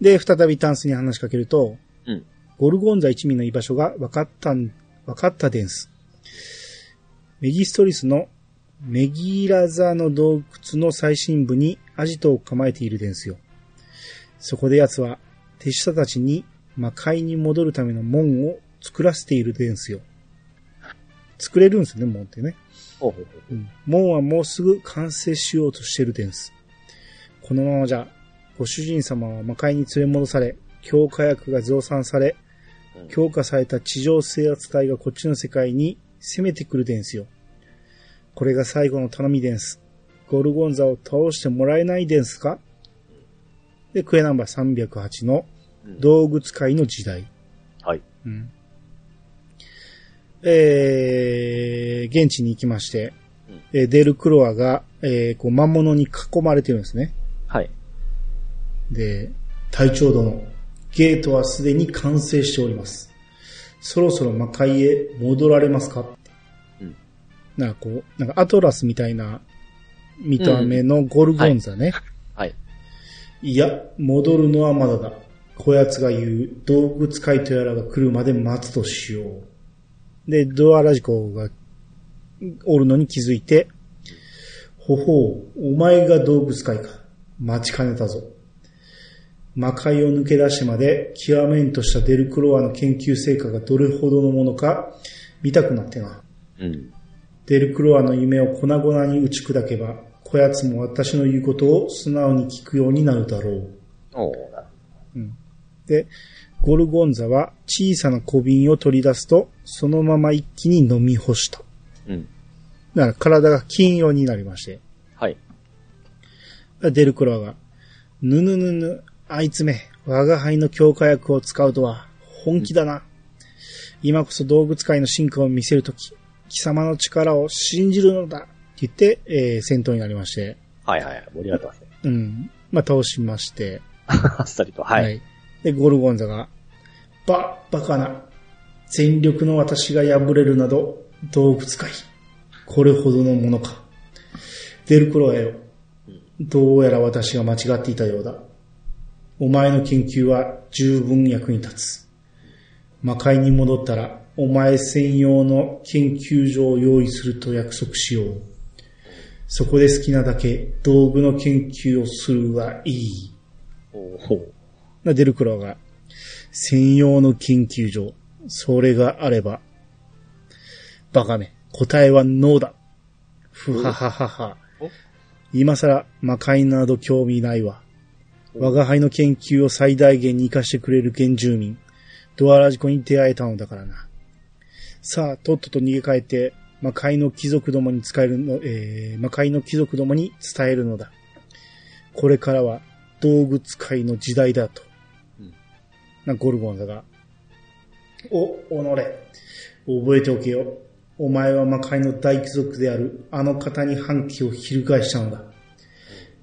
S1: で、再びタンスに話しかけると、
S2: うん。
S1: ゴルゴンザ一味の居場所が分かったん、分かったです。メギストリスのメギラザの洞窟の最深部にアジトを構えているですよ。そこで奴は手下たちに魔界に戻るための門を作らせているですよ。作れるんですよね、門ってね。
S2: ほうほうほう。
S1: うん門はもうすぐ完成しようとしてるです。このままじゃ、ご主人様は魔界に連れ戻され、強化薬が増産され、
S2: うん
S1: 強化された地上制圧隊がこっちの世界に攻めてくるですよ。これが最後の頼みです。ゴルゴンザを倒してもらえないですか？で、クエナンバー308の
S2: うん
S1: 道具使いの時代。
S2: はい。
S1: うんえー、現地に行きまして、
S2: うん
S1: えーデルクロアが、えーこう魔物に囲まれてるんですね。
S2: はい。
S1: で、隊長殿、ゲートはすでに完成しております。そろそろ魔界へ戻られますか？
S2: うん。
S1: なんかこう、なんかアトラスみたいな見た目のゴルゴンザね。
S2: はい。
S1: いや、戻るのはまだだ。こやつが言う道具使いとやらが来るまで待つとしよう。で、ドアラジコがおるのに気づいて、ほほう、お前が道具使いか。待ちかねたぞ。魔界を抜け出してまで極めんとしたデルクロワの研究成果がどれほどのものか見たくなってな。
S2: うん。
S1: デルクロワの夢を粉々に打ち砕けば、こやつも私の言うことを素直に聞くようになるだろう。
S2: おーなる
S1: で、ゴルゴンザは小さな小瓶を取り出すと、そのまま一気に飲み干した。
S2: うん。
S1: だから体が金色になりまして。
S2: はい。
S1: デルクロワが、ぬぬぬぬ、あいつめ、我が輩の強化薬を使うとは、本気だな。今こそ道具使いの進化を見せるとき、貴様の力を信じるのだって言って、えー戦闘になりまして、
S2: はいはいはい。盛り上がってますね。
S1: うん。まあ、倒しまして、
S2: あっさりと。はい。
S1: で、ゴルゴンザが、ば、バカな。全力の私が敗れるなど、道具使い。これほどのものか。デルクロワよ。どうやら私が間違っていたようだ。お前の研究は十分役に立つ。魔界に戻ったら、お前専用の研究所を用意すると約束しよう。そこで好きなだけ道具の研究をするがいい。
S2: おー
S1: なデルクロワが、専用の研究所、それがあれば、バカめ、答えはノーだ。ふはははは
S2: お？
S1: 今更魔界など興味ないわ。我が輩の研究を最大限に活かしてくれる原住民、ドアラジコに出会えたのだからな。さあ、とっとと逃げ帰って、魔界の貴族どもに使えるの、えー、魔界の貴族どもに伝えるのだ。これからは道具使いの時代だと。
S2: うん
S1: な、ゴルゴンザが。お、おのれ。覚えておけよ。お前は魔界の大貴族であるあの方に反旗を翻したのだ。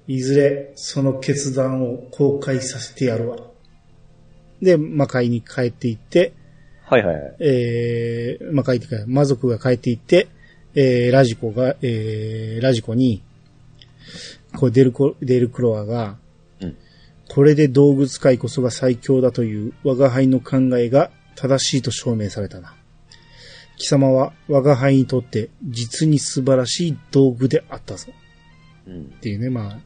S1: いずれその決断を公開させてやるわ。で、魔界に帰っていって、
S2: はいはいはい。
S1: えー、魔界ってか、魔族が帰っていって、えー、ラジコが、えー、ラジコに、こうデルコ、デルクロアが、
S2: うん
S1: これで道具使いこそが最強だという我が輩の考えが正しいと証明されたな。貴様は我が輩にとって実に素晴らしい道具であったぞ。
S2: うん
S1: っ。ていうね、まあ、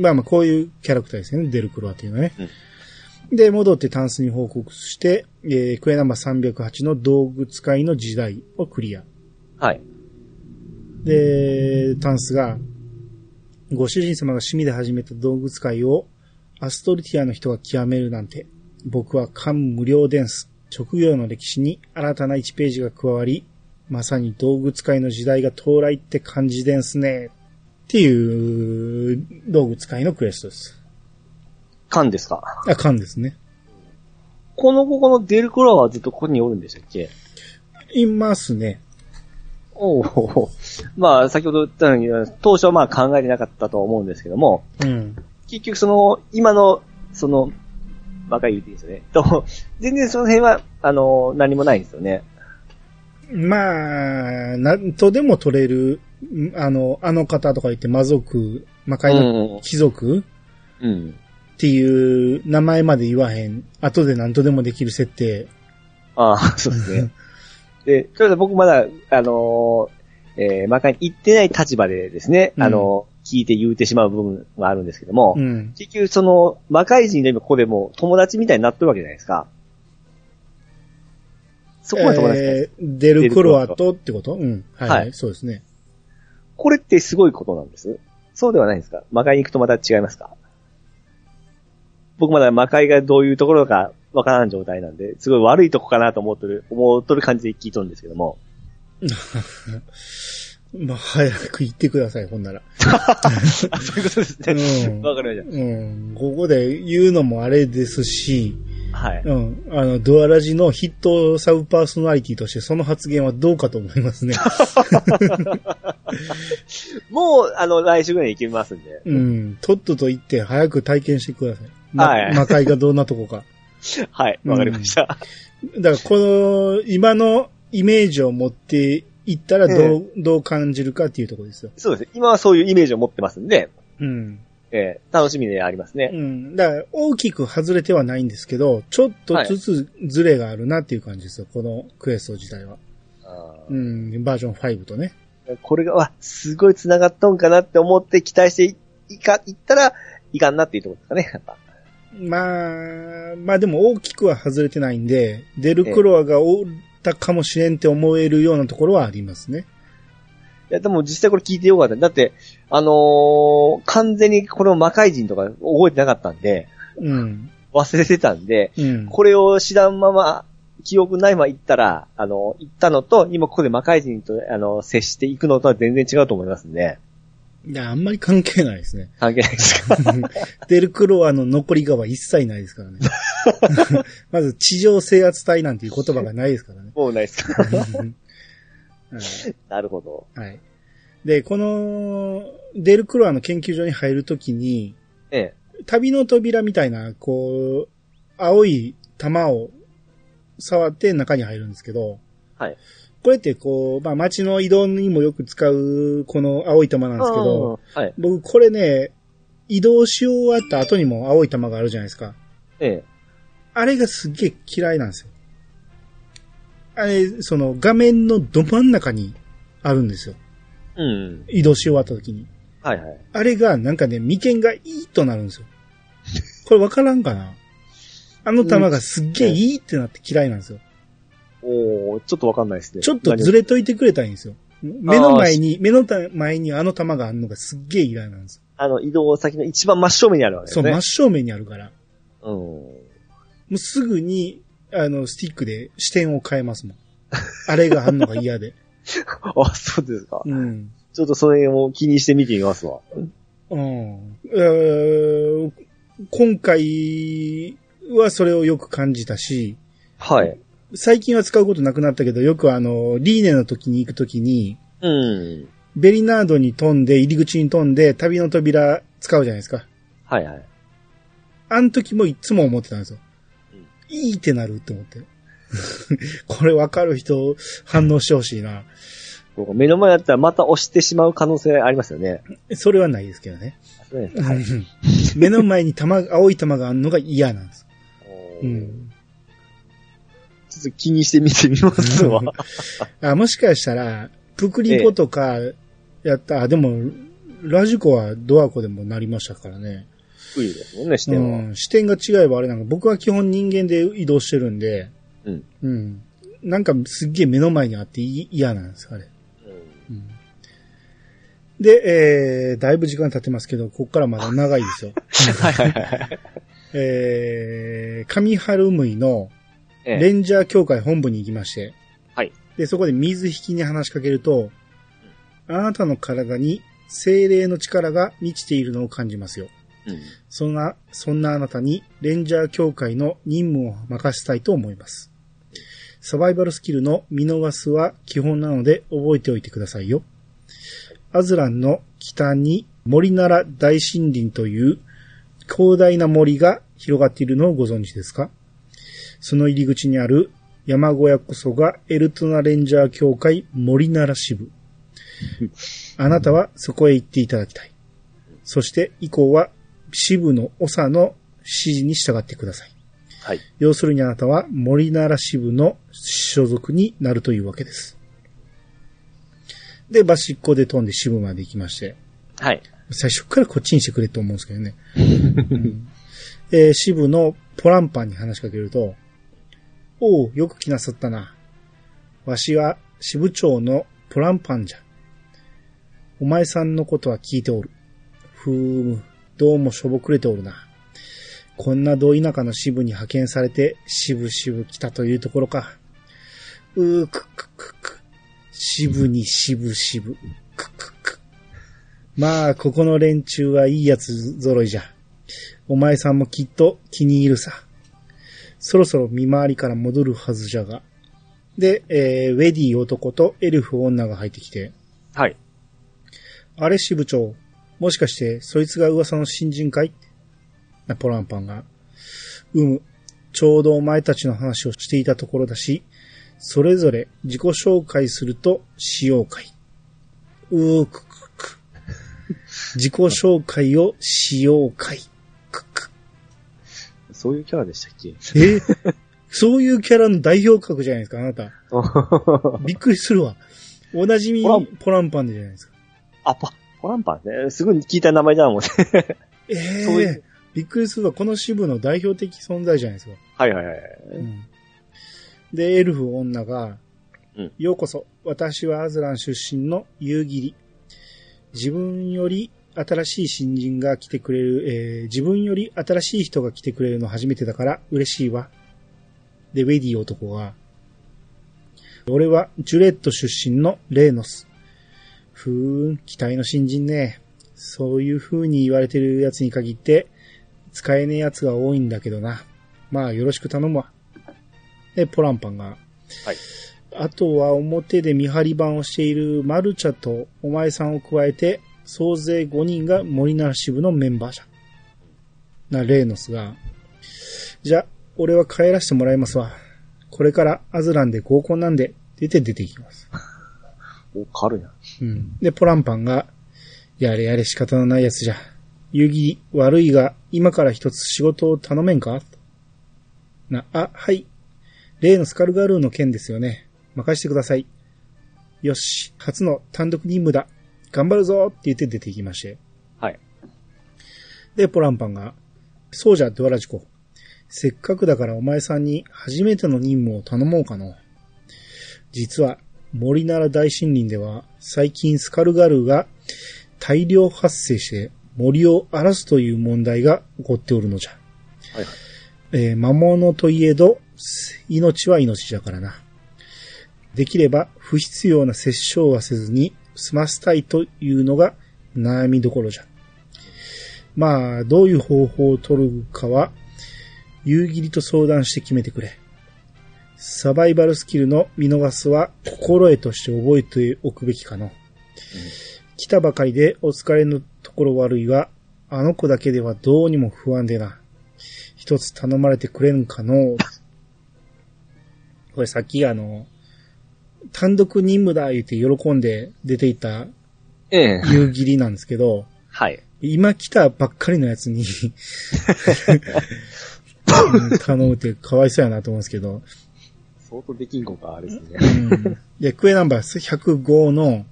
S1: まあまあこういうキャラクターですよね、デルクロアっていうのはね。で、戻ってタンスに報告して、えー、クエナンバー308の道具使いの時代をクリア。
S2: はい。
S1: で、タンスが、ご主人様が趣味で始めた道具使いをアストルティアの人が極めるなんて、僕は感無量です。職業の歴史に新たな1ページが加わり、まさに道具使いの時代が到来って感じですね。っていう道具使いのクエストです。
S2: 缶ですか？
S1: あ、勘ですね。
S2: このここのデルクロアはずっとここにおるんでしたっけ？
S1: いますね。
S2: おお。まあ、先ほど言ったように、当初はまあ考えてなかったと思うんですけども、
S1: うん。
S2: 結局その、今の、その、ばかり言っていいですよね。と、全然その辺は、あの、何もないんですよね。
S1: まあ、なんとでも取れる、んあの、あの方とか言って魔族、魔界の
S2: うん。
S1: 貴族
S2: うん。
S1: っていう名前まで言わへん。後で何とでもできる設定。
S2: ああ、そうですね。で、ちょ僕まだ、あのー、えー、魔界に行ってない立場でですね、
S1: うん
S2: あのー、聞いて言うてしまう部分があるんですけども、
S1: うん。
S2: 結局その、魔界人の今ここでもう友達みたいになってるわけじゃないですか。そこは友達です、
S1: えーデルクロアとってこと？うん。はい、
S2: はい
S1: そうですね。
S2: これってすごいことなんです？そうではないんですか？魔界に行くとまた違いますか？僕まだ魔界がどういうところかわからん状態なんで、すごい悪いとこかなと思っとる、思っとる感じで聞いとるんですけども。
S1: まあ、早く言ってください、ほんなら。
S2: そういうことです
S1: う
S2: ね。
S1: ん。
S2: わかりまし
S1: うん。ここで言うのもあれですし、
S2: た。はい。
S1: うん。あの、ドアラジのヒットサブパーソナリティとしてその発言はどうかと思いますね。
S2: もう、あの、来週ぐらいに行きますんで。
S1: うん。とっとと言って早く体験してください。ま
S2: はい
S1: 魔界がどんなとこか。
S2: はい。わかりました。
S1: だから、この、今のイメージを持っていったらどう、どう感じるかっていうところですよ。
S2: そうですね。今はそういうイメージを持ってますんで、
S1: うん。
S2: えー楽しみでありますね。
S1: うん。だから、大きく外れてはないんですけど、ちょっとずつズレがあるなっていう感じですよ。このクエスト自体は。うん。バージョン5とね。
S2: これが、わ、すごい繋がっとんかなって思って期待していか、いったらいかんなっていうところですかね、やっぱ。
S1: まあ、まあでも大きくは外れてないんで、デルクロアがおったかもしれんって思えるようなところはありますね。
S2: いや、でも実際これ聞いてよかった。だって、あのー完全にこれを魔界人とか覚えてなかったんで、
S1: うん。
S2: 忘れてたんで、
S1: うん。
S2: これを知らんまま、記憶ないまま行ったら、あの、行ったのと、今ここで魔界人と、あの、接していくのとは全然違うと思いますんで、
S1: いや、あんまり関係ないですね。
S2: 関係ないですか？
S1: デルクロアの残りがは一切ないですからね。まず、地上制圧隊なんていう言葉がないですからね。
S2: もうないですか
S1: はい
S2: なるほど。
S1: はい。で、この、デルクロアの研究所に入るときに、
S2: ええ。
S1: 旅の扉みたいな、こう、青い玉を触って中に入るんですけど、
S2: はい。
S1: これってこう、まあ街の移動にもよく使うこの青い玉なんですけど、
S2: はい。
S1: 僕これね、移動し終わった後にも青い玉があるじゃないですか。
S2: ええ。
S1: あれがすっげえ嫌いなんですよ。あれ、その画面のど真ん中にあるんですよ。
S2: うん。
S1: 移動し終わった時に。
S2: はいはい。
S1: あれがなんかね、眉間がいいとなるんですよ。これわからんかな？あの玉がすっげえいいってなって嫌いなんですよ。
S2: おー、ちょっとわかんないですね。
S1: ちょっとずれといてくれたらいいんですよ。目の前に、目の前にあの玉があるのがすっげえ嫌いなんですよ。
S2: あの、移動先の一番真正面にあるわけです
S1: そう、
S2: ね。
S1: 真正面にあるから。
S2: うん。
S1: もうすぐに、あの、スティックで視点を変えますもん。あれがあんのが嫌で。
S2: あ、そうですか。
S1: うん。
S2: ちょっとそれも気にして見てみますわ。
S1: うん。えー今回はそれをよく感じたし、
S2: はい。
S1: 最近は使うことなくなったけど、よくあの、リーネの時に行く時に、
S2: うん。
S1: ベリナードに飛んで、入り口に飛んで、旅の扉使うじゃないですか。
S2: はいはい。
S1: あの時もいつも思ってたんですよ。
S2: うん
S1: いいってなるって思って。これ分かる人反応してほしいな。
S2: 目の前だったらまた押してしまう可能性ありますよね。
S1: それはないですけどね。
S2: はい。
S1: う ん目の前に玉、青い玉があるのが嫌なんです。う
S2: うん
S1: ん。
S2: ちょっと気にして見てみますわ。
S1: あもしかしたら、プクリポとかやった、あでも、ラジコはドアコでもなりましたからね。
S2: いいですもんね、視点は。
S1: うん、視点が違えばあれなんか、僕は基本人間で移動してるんで、
S2: うん。
S1: うん。なんかすっげえ目の前にあってい嫌なんです、あれ。
S2: うん
S1: うんで、えー、だいぶ時間経ってますけど、ここからまだ長いですよ。
S2: はいはいはい。
S1: えー、上春向いの
S2: ええ
S1: レンジャー協会本部に行きまして、
S2: はい。
S1: で、そこで水引きに話しかけると、あなたの体に精霊の力が満ちているのを感じますよ。
S2: うん。
S1: そんな、そんなあなたにレンジャー協会の任務を任せたいと思います。サバイバルスキルの見逃すは基本なので覚えておいてくださいよ。アズランの北に森なら大森林という広大な森が広がっているのをご存知ですか？その入り口にある山小屋こそがエルトナレンジャー協会森なら支部。あなたはそこへ行っていただきたい。そして以降は支部の長の指示に従ってください。
S2: はい。
S1: 要するにあなたは森なら支部の所属になるというわけです。で、バシッコで飛んで支部まで行きまして、
S2: はい。
S1: 最初からこっちにしてくれと思うんですけどね。うんえー支部のポランパンに話しかけると、おう、よく来なさったな。わしは支部長のポランパンじゃ。お前さんのことは聞いておる。ふーむ、どうもしょぼくれておるな。こんなど田舎の支部に派遣されて、しぶしぶ来たというところか。うーくくくく。支部にしぶしぶ。くくく。まあ、ここの連中はいいやつ揃いじゃ。お前さんもきっと気に入るさ。そろそろ見回りから戻るはずじゃが。で、えー、ウェディ男とエルフ女が入ってきて、
S2: はい。
S1: あれ支部長、もしかしてそいつが噂の新人かい？なポランパンが。うむ、ちょうどお前たちの話をしていたところだし、それぞれ自己紹介するとしようかい。うーくくく。自己紹介をしようかい。くく。
S2: そういうキャラでしたっけ？
S1: え？そういうキャラの代表格じゃないですか、あなた。びっくりするわ。おなじみ
S2: ポラン
S1: ポランパンでじゃないですか。
S2: あ、ポ、ポランパンね。すぐに聞いた名前だもんね。
S1: ええ
S2: そういう
S1: びっくりするわ。この支部の代表的存在じゃないですか。
S2: はいはいはい。
S1: うんで、エルフ女が、
S2: うん
S1: ようこそ、私はアズラン出身の夕霧。自分より新しい新人が来てくれる、えー自分より新しい人が来てくれるの初めてだから嬉しいわ。で、ウェディ男が、俺はジュレット出身のレーノス。ふーん、期待の新人ね。そういう風に言われてるやつに限って、使えねえやつが多いんだけどな。まあ、よろしく頼むわ。で、ポランパンが。
S2: はい。
S1: あとは表で見張り番をしているマルチャとお前さんを加えて、総勢5人が森なら支部のメンバーじゃ。な、レーノスが。じゃあ、俺は帰らせてもらいますわ。これからアズランで合コンなんで、出て出ていきます。
S2: お、軽いな。
S1: うん。で、ポランパンが、やれやれ仕方のないやつじゃ。遊戯悪いが、今から一つ仕事を頼めんか？な、あ、はい。例のスカルガルーの件ですよね。任してください。よし、初の単独任務だ。頑張るぞって言って出て行きまして。
S2: はい。
S1: で、ポランパンが、そうじゃ、ドアラジコ。せっかくだからお前さんに初めての任務を頼もうかの。実は、森なら大森林では、最近スカルガルーが大量発生して森を荒らすという問題が起こっておるのじゃ。
S2: はいはい。
S1: えー魔物といえど、命は命じゃからな。できれば不必要な殺生はせずに済ませたいというのが悩みどころじゃ。まあ、どういう方法を取るかは、夕霧と相談して決めてくれ。サバイバルスキルの見逃すは心得として覚えておくべきかの。来たばかりでお疲れのところ悪いが、あの子だけではどうにも不安でな。一つ頼まれてくれんかの。これさっきあの、単独任務だ言って喜んで出ていた
S2: ええ。
S1: 夕霧なんですけど、
S2: はい。
S1: 今来たばっかりのやつにうん 頼むってかわいそうやなと思うんですけど、
S2: 相当できんこがあれですね。
S1: うん、で、クエナンバー105の、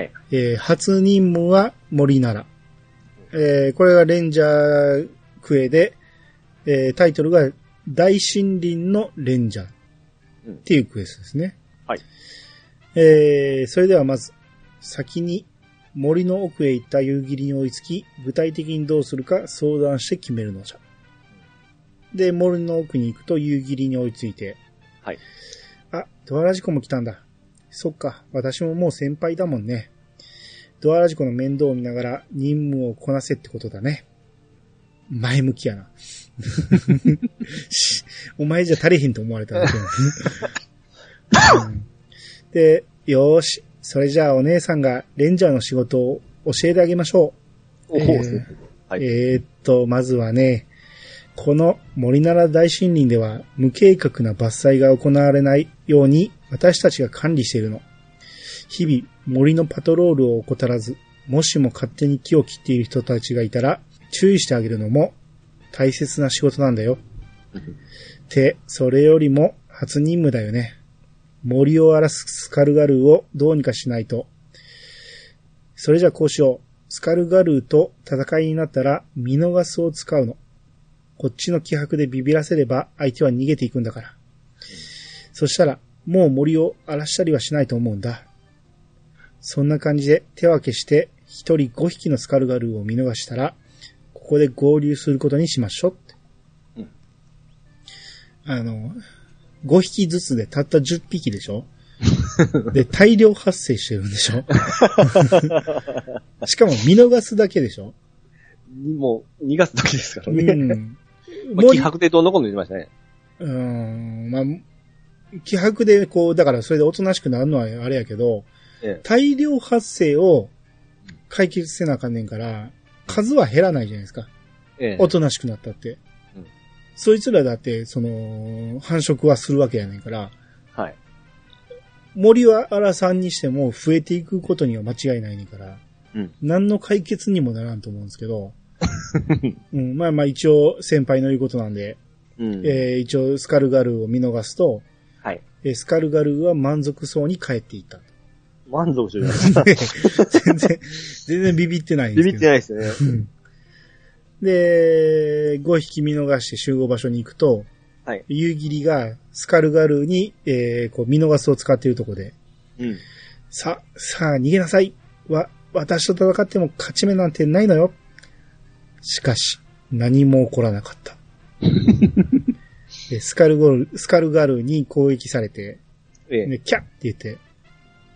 S2: はい。
S1: えー初任務は森奈良。えーこれがレンジャークエで、えータイトルが大森林のレンジャーっていうクエストですね。
S2: はい。
S1: えーそれではまず、先に森の奥へ行った夕霧に追いつき、具体的にどうするか相談して決めるのじゃ。で、森の奥に行くと夕霧に追いついて、
S2: はい。
S1: あ、ドアラジコも来たんだ。そっか、私ももう先輩だもんね。ドアラジコの面倒を見ながら任務をこなせってことだね。前向きやな。し お前じゃ足りひんと思われただけうんで、よーし。それじゃあお姉さんがレンジャーの仕事を教えてあげましょ
S2: おお、
S1: えー
S2: は
S1: う。
S2: い。
S1: えーっと、まずはね、この森奈良大森林では無計画な伐採が行われないように私たちが管理しているの。日々森のパトロールを怠らず、もしも勝手に木を切っている人たちがいたら注意してあげるのも大切な仕事なんだよ。って、それよりも初任務だよね。森を荒らすスカルガルーをどうにかしないと。それじゃあこうしよう。スカルガルーと戦いになったら見逃すを使うの。こっちの気迫でビビらせれば相手は逃げていくんだから。そしたらもう森を荒らしたりはしないと思うんだ。そんな感じで手分けして一人5匹のスカルガルーを見逃したら、ここで合流することにしましょうって。
S2: うん
S1: あの、5匹ずつでたった10匹でしょ？で、大量発生してるんでしょ？しかも見逃すだけでしょ？
S2: にもう、2月時ですから
S1: う
S2: ね。
S1: ん。
S2: まあ、気迫でどんなこと言ってましたね。
S1: うん、まあ、気迫でこう、だからそれでおとなしくなるのはあれやけど、
S2: ええ
S1: 大量発生を解決せなあかんねんから、数は減らないじゃないですか。
S2: ええ
S1: おとなしくなったって。
S2: うん
S1: そいつらだって、その、繁殖はするわけやねんから、
S2: はい。
S1: 森は荒さんにしても増えていくことには間違いないねんから、
S2: うん
S1: 何の解決にもならんと思うんですけど、うん、まあまあ一応先輩の言うことなんで、
S2: うん。
S1: えー一応スカルガルーを見逃すと、
S2: はい。
S1: えースカルガルーは満足そうに帰っていった。
S2: 満足してる。
S1: 全然、全然ビビってないんです。
S2: ビビってないですよね。
S1: うんで、5匹見逃して集合場所に行くと、
S2: はい。
S1: 夕霧がスカルガルーに、えーこう見逃すを使っているところで、
S2: うん。
S1: さ、さあ逃げなさい。わ、私と戦っても勝ち目なんてないのよ。しかし、何も起こらなかった。でスカルゴル、スカルガルーに攻撃されて、
S2: ええ。
S1: ね、キャッって言って、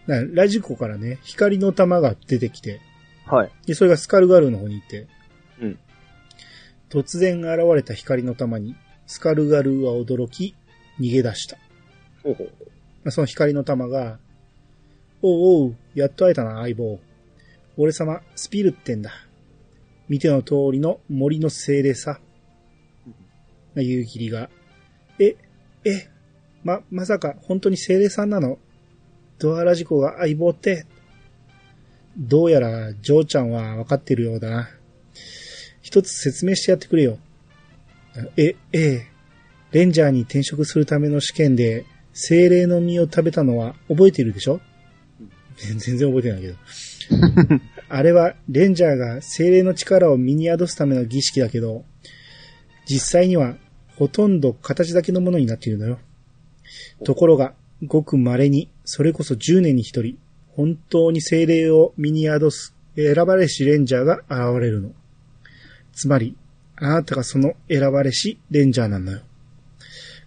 S1: なラジコからね、光の玉が出てきて、
S2: はい。
S1: で、それがスカルガルーの方に行って、
S2: うん。
S1: 突然現れた光の玉に、スカルガルーは驚き、逃げ出した。
S2: ほうほう。
S1: まあその光の玉が、おうおう、やっと会えたな、相棒。俺様、スピルってんだ。見ての通りの森の精霊さ。な、夕霧が、え、え、ま、まさか、本当に精霊さんなの？ドアラジコが相棒って？どうやら、ジョーちゃんは分かってるようだな。一つ説明してやってくれよ。え、ええ、レンジャーに転職するための試験で、精霊の実を食べたのは覚えてるでしょ？全然覚えてないけど。あれは、レンジャーが精霊の力を身に宿すための儀式だけど、実際には、ほとんど形だけのものになっているのよ。ところが、ごく稀に、それこそ10年に一人、本当に精霊を身に宿す、選ばれしレンジャーが現れるの。つまり、あなたがその選ばれしレンジャーなのよ。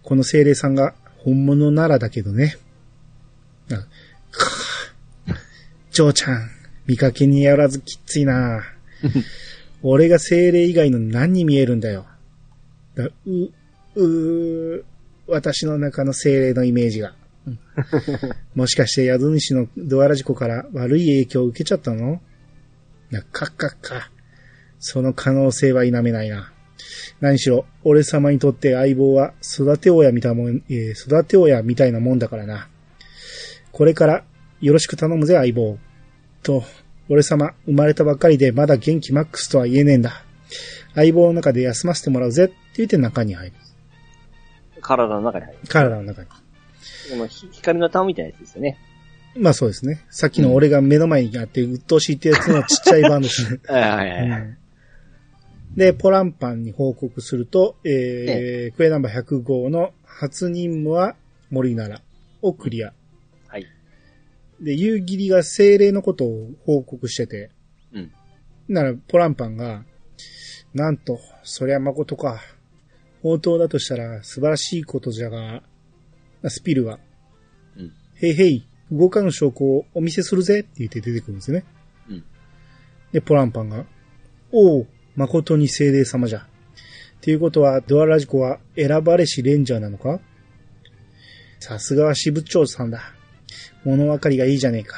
S1: この精霊さんが本物ならだけどね。あかジョーちゃん、見かけにやらずきっついな 俺が精霊以外の何に見えるんだよ。だう、うー、私の中の精霊のイメージが。うん もしかして宿主のドアラジコから悪い影響を受けちゃったの？な、かっかっか。その可能性は否めないな。何しろ、俺様にとって相棒は育て親みたいなもん、えー育て親みたいなもんだからな。これからよろしく頼むぜ相棒。と、俺様生まれたばっかりでまだ元気マックスとは言えねえんだ。相棒の中で休ませてもらうぜって言って中に入る。
S2: 体の中に入る。
S1: 体の中に。
S2: このひ光の玉みたいなやつですよね。
S1: まあそうですね。さっきの俺が目の前にあって鬱陶しいってやつのちっちゃい版ですね。
S2: はいはいはい。
S1: うんで、ポランパンに報告すると、えー、クエナンバー105の初任務は森ならをクリア。
S2: はい。
S1: で、夕霧が精霊のことを報告してて、
S2: うん。
S1: なら、ポランパンが、なんと、そりゃ誠か。本当だとしたら素晴らしいことじゃが、スピルは、
S2: うん。
S1: へいへい、動かぬ証拠をお見せするぜって言って出てくるんですよね。
S2: うん。
S1: で、ポランパンが、おう、誠に精霊様じゃ。っていうことは、ドアラジコは選ばれしレンジャーなのか？さすがは支部長さんだ。物分かりがいいじゃねえか。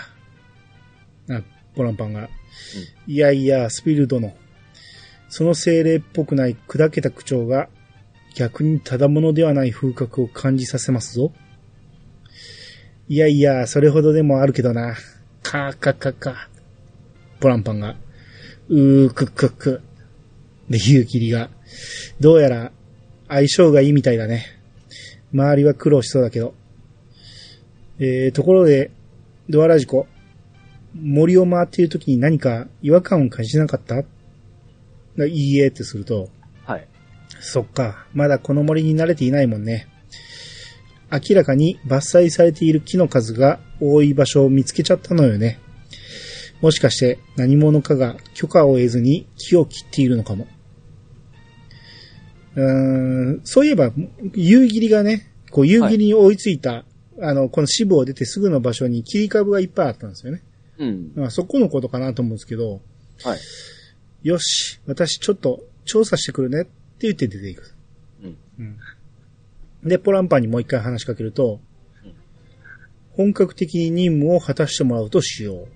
S1: あ、ポランパンが。いやいや、スピル殿。その精霊っぽくない砕けた口調が、逆にただものではない風格を感じさせますぞ。いやいや、それほどでもあるけどな。かーかかか。ポランパンが、うーくっくっく。で、ユーキリが、どうやら相性がいいみたいだね。周りは苦労しそうだけど。えー、ところで、ドアラジコ、森を回っている時に何か違和感を感じなかった？いいえってすると、そっか、まだこの森に慣れていないもんね。明らかに伐採されている木の数が多い場所を見つけちゃったのよね。もしかして何者かが許可を得ずに木を切っているのかも。うーん、そういえば、夕霧がね、こう夕霧に追いついた、あの、この支部を出てすぐの場所に切り株がいっぱいあったんですよね。
S2: うん。
S1: まあそこのことかなと思うんですけど、
S2: はい。
S1: よし、私ちょっと調査してくるねって言って出ていく。
S2: うん。
S1: うん。で、ポランパンにもう一回話しかけると
S2: うん、
S1: 本格的に任務を果たしてもらうとしよう。っ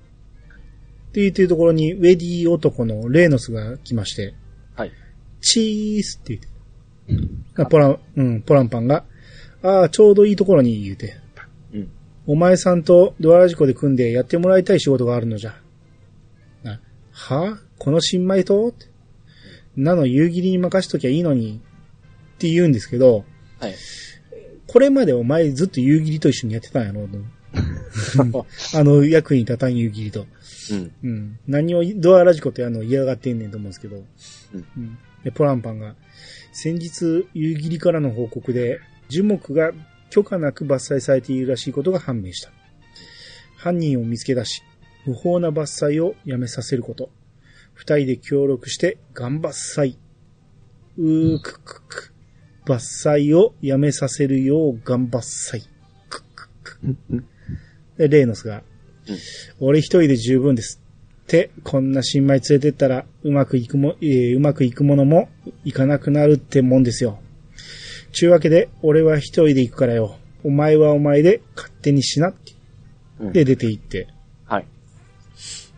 S1: て言ってるところに、ウェディ男のレーノスが来まして、
S2: はい。
S1: チースって言って。ポラン、うん、ポランパンが、ああ、ちょうどいいところに言うて、
S2: うん。
S1: お前さんとドアラジコで組んでやってもらいたい仕事があるのじゃ。なはこの新米と？ってなの夕霧に任しときゃいいのに。って言うんですけど、
S2: はい。
S1: これまでお前ずっと夕霧と一緒にやってたんやろと あの役に立たん夕霧と。
S2: うん。
S1: うん。何をドアラジコってやるの嫌がってんねんと思うんですけど。
S2: うん
S1: うん。で、ポランパンが、先日夕霧からの報告で、樹木が許可なく伐採されているらしいことが判明した。犯人を見つけ出し、不法な伐採をやめさせること。二人で協力して、頑伐採。うーくくく。伐採をやめさせるよう頑伐採。くくく。で、レーノスが、俺一人で十分です。って、こんな新米連れてったら、うまくいくも、えーうまくいくものも、いかなくなるってもんですよ。ちゅうわけで、俺は一人で行くからよ。お前はお前で勝手にしなって。
S2: うん
S1: で、出て行って。
S2: はい。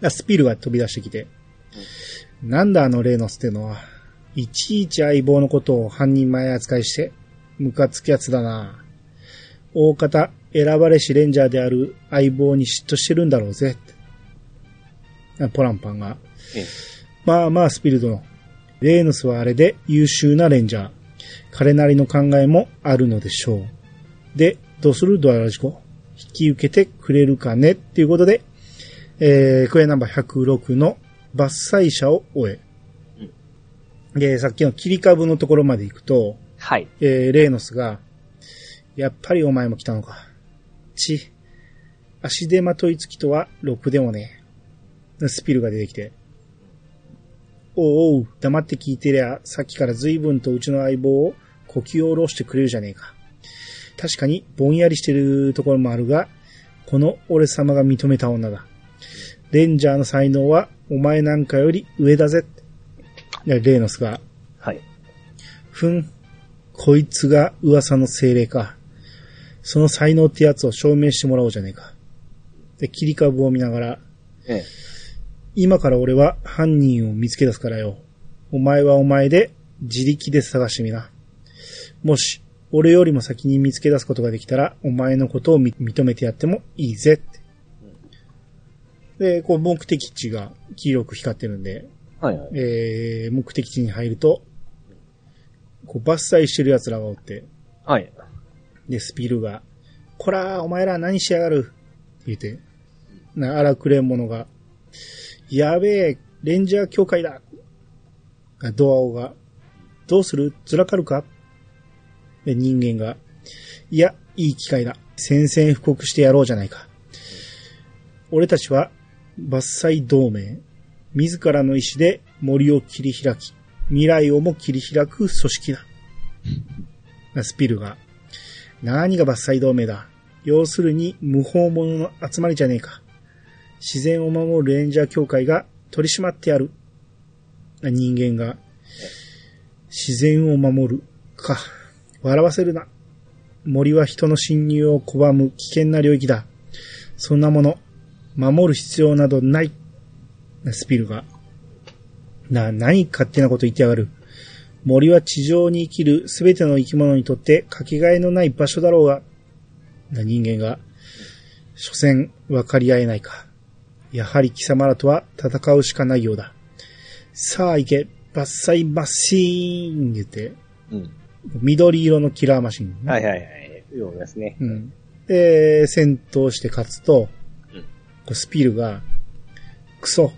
S1: あスピルが飛び出してきて。なんだあのレーノスってのは。いちいち相棒のことを犯人前扱いして、ムカつくやつだな。大方、選ばれしレンジャーである相棒に嫉妬してるんだろうぜ。あポランパンが。
S2: ええ
S1: まあまあ、スピルドの。レーノスはあれで優秀なレンジャー。彼なりの考えもあるのでしょう。で、どうする？ドアラジコ引き受けてくれるかね？っていうことで、えー、クエナンバー106の伐採者を終え。で、さっきの切り株のところまで行くと、
S2: はい。
S1: えー、レーノスが、やっぱりお前も来たのか。ち、足手まといつきとはろくでもねえ。スピルが出てきて、おうおう、黙って聞いてりゃ、さっきから随分とうちの相棒をこき下ろしてくれるじゃねえか。確かにぼんやりしてるところもあるが、この俺様が認めた女だ。レンジャーの才能はお前なんかより上だぜ。でレーノスが、
S2: はい。
S1: ふん、こいつが噂の精霊か。その才能ってやつを証明してもらおうじゃねえか。で、切り株を見ながら、
S2: ええ。
S1: 今から俺は犯人を見つけ出すからよ。お前はお前で自力で探してみな。もし、俺よりも先に見つけ出すことができたら、お前のことをみ認めてやってもいいぜって。で、こう目的地が黄色く光ってるんで、
S2: はいはい。
S1: えー、目的地に入ると、こう伐採してる奴らがおって、
S2: はい。
S1: で、スピルが、こら、お前ら何しやがる？って言って、な、荒くれ者が、やべえ、レンジャー協会だあドアオが、どうする？ずらかるか？で、人間が、いや、いい機会だ。宣戦布告してやろうじゃないか。俺たちは、伐採同盟。自らの意志で森を切り開き、未来をも切り開く組織だ。スピルが、何が伐採同盟だ。要するに無法者の集まりじゃねえか。自然を守るレンジャー協会が取り締まってやる。人間が、自然を守るか。笑わせるな。森は人の侵入を拒む危険な領域だ。そんなもの、守る必要などない。スピルが。な、何勝手なこと言ってやがる。森は地上に生きるすべての生き物にとってかけがえのない場所だろうが。な人間が、所詮分かり合えないか。やはり貴様らとは戦うしかないようだ。さあ行け、伐採マシーン言って、
S2: うん。
S1: 緑色のキラーマシン、
S2: はいはいはい。読みますね。
S1: うん。で、戦闘して勝つと、スピルが、クソ、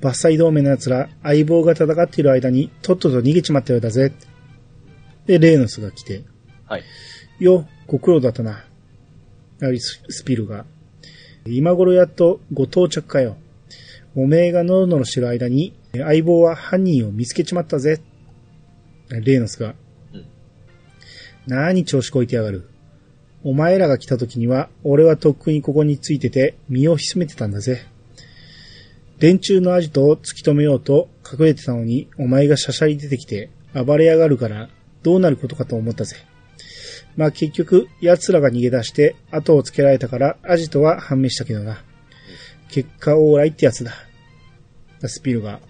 S1: 伐採同盟の奴ら、相棒が戦っている間に、とっとと逃げちまったようだぜ。で、レーノスが来て、
S2: はい。
S1: よ、ご苦労だったな。やはりススピルが、今頃やっとご到着かよ。おめえがノロノロしてる間に、相棒は犯人を見つけちまったぜ。レーノスが、
S2: うん
S1: なに調子こいてやがる。お前らが来た時には、俺はとっくにここについてて、身を潜めてたんだぜ。連中のアジトを突き止めようと隠れてたのに、お前がしゃしゃり出てきて、暴れやがるから、どうなることかと思ったぜ。まあ結局、奴らが逃げ出して、後をつけられたから、アジトは判明したけどな。結果オーライってやつだ。スピルが。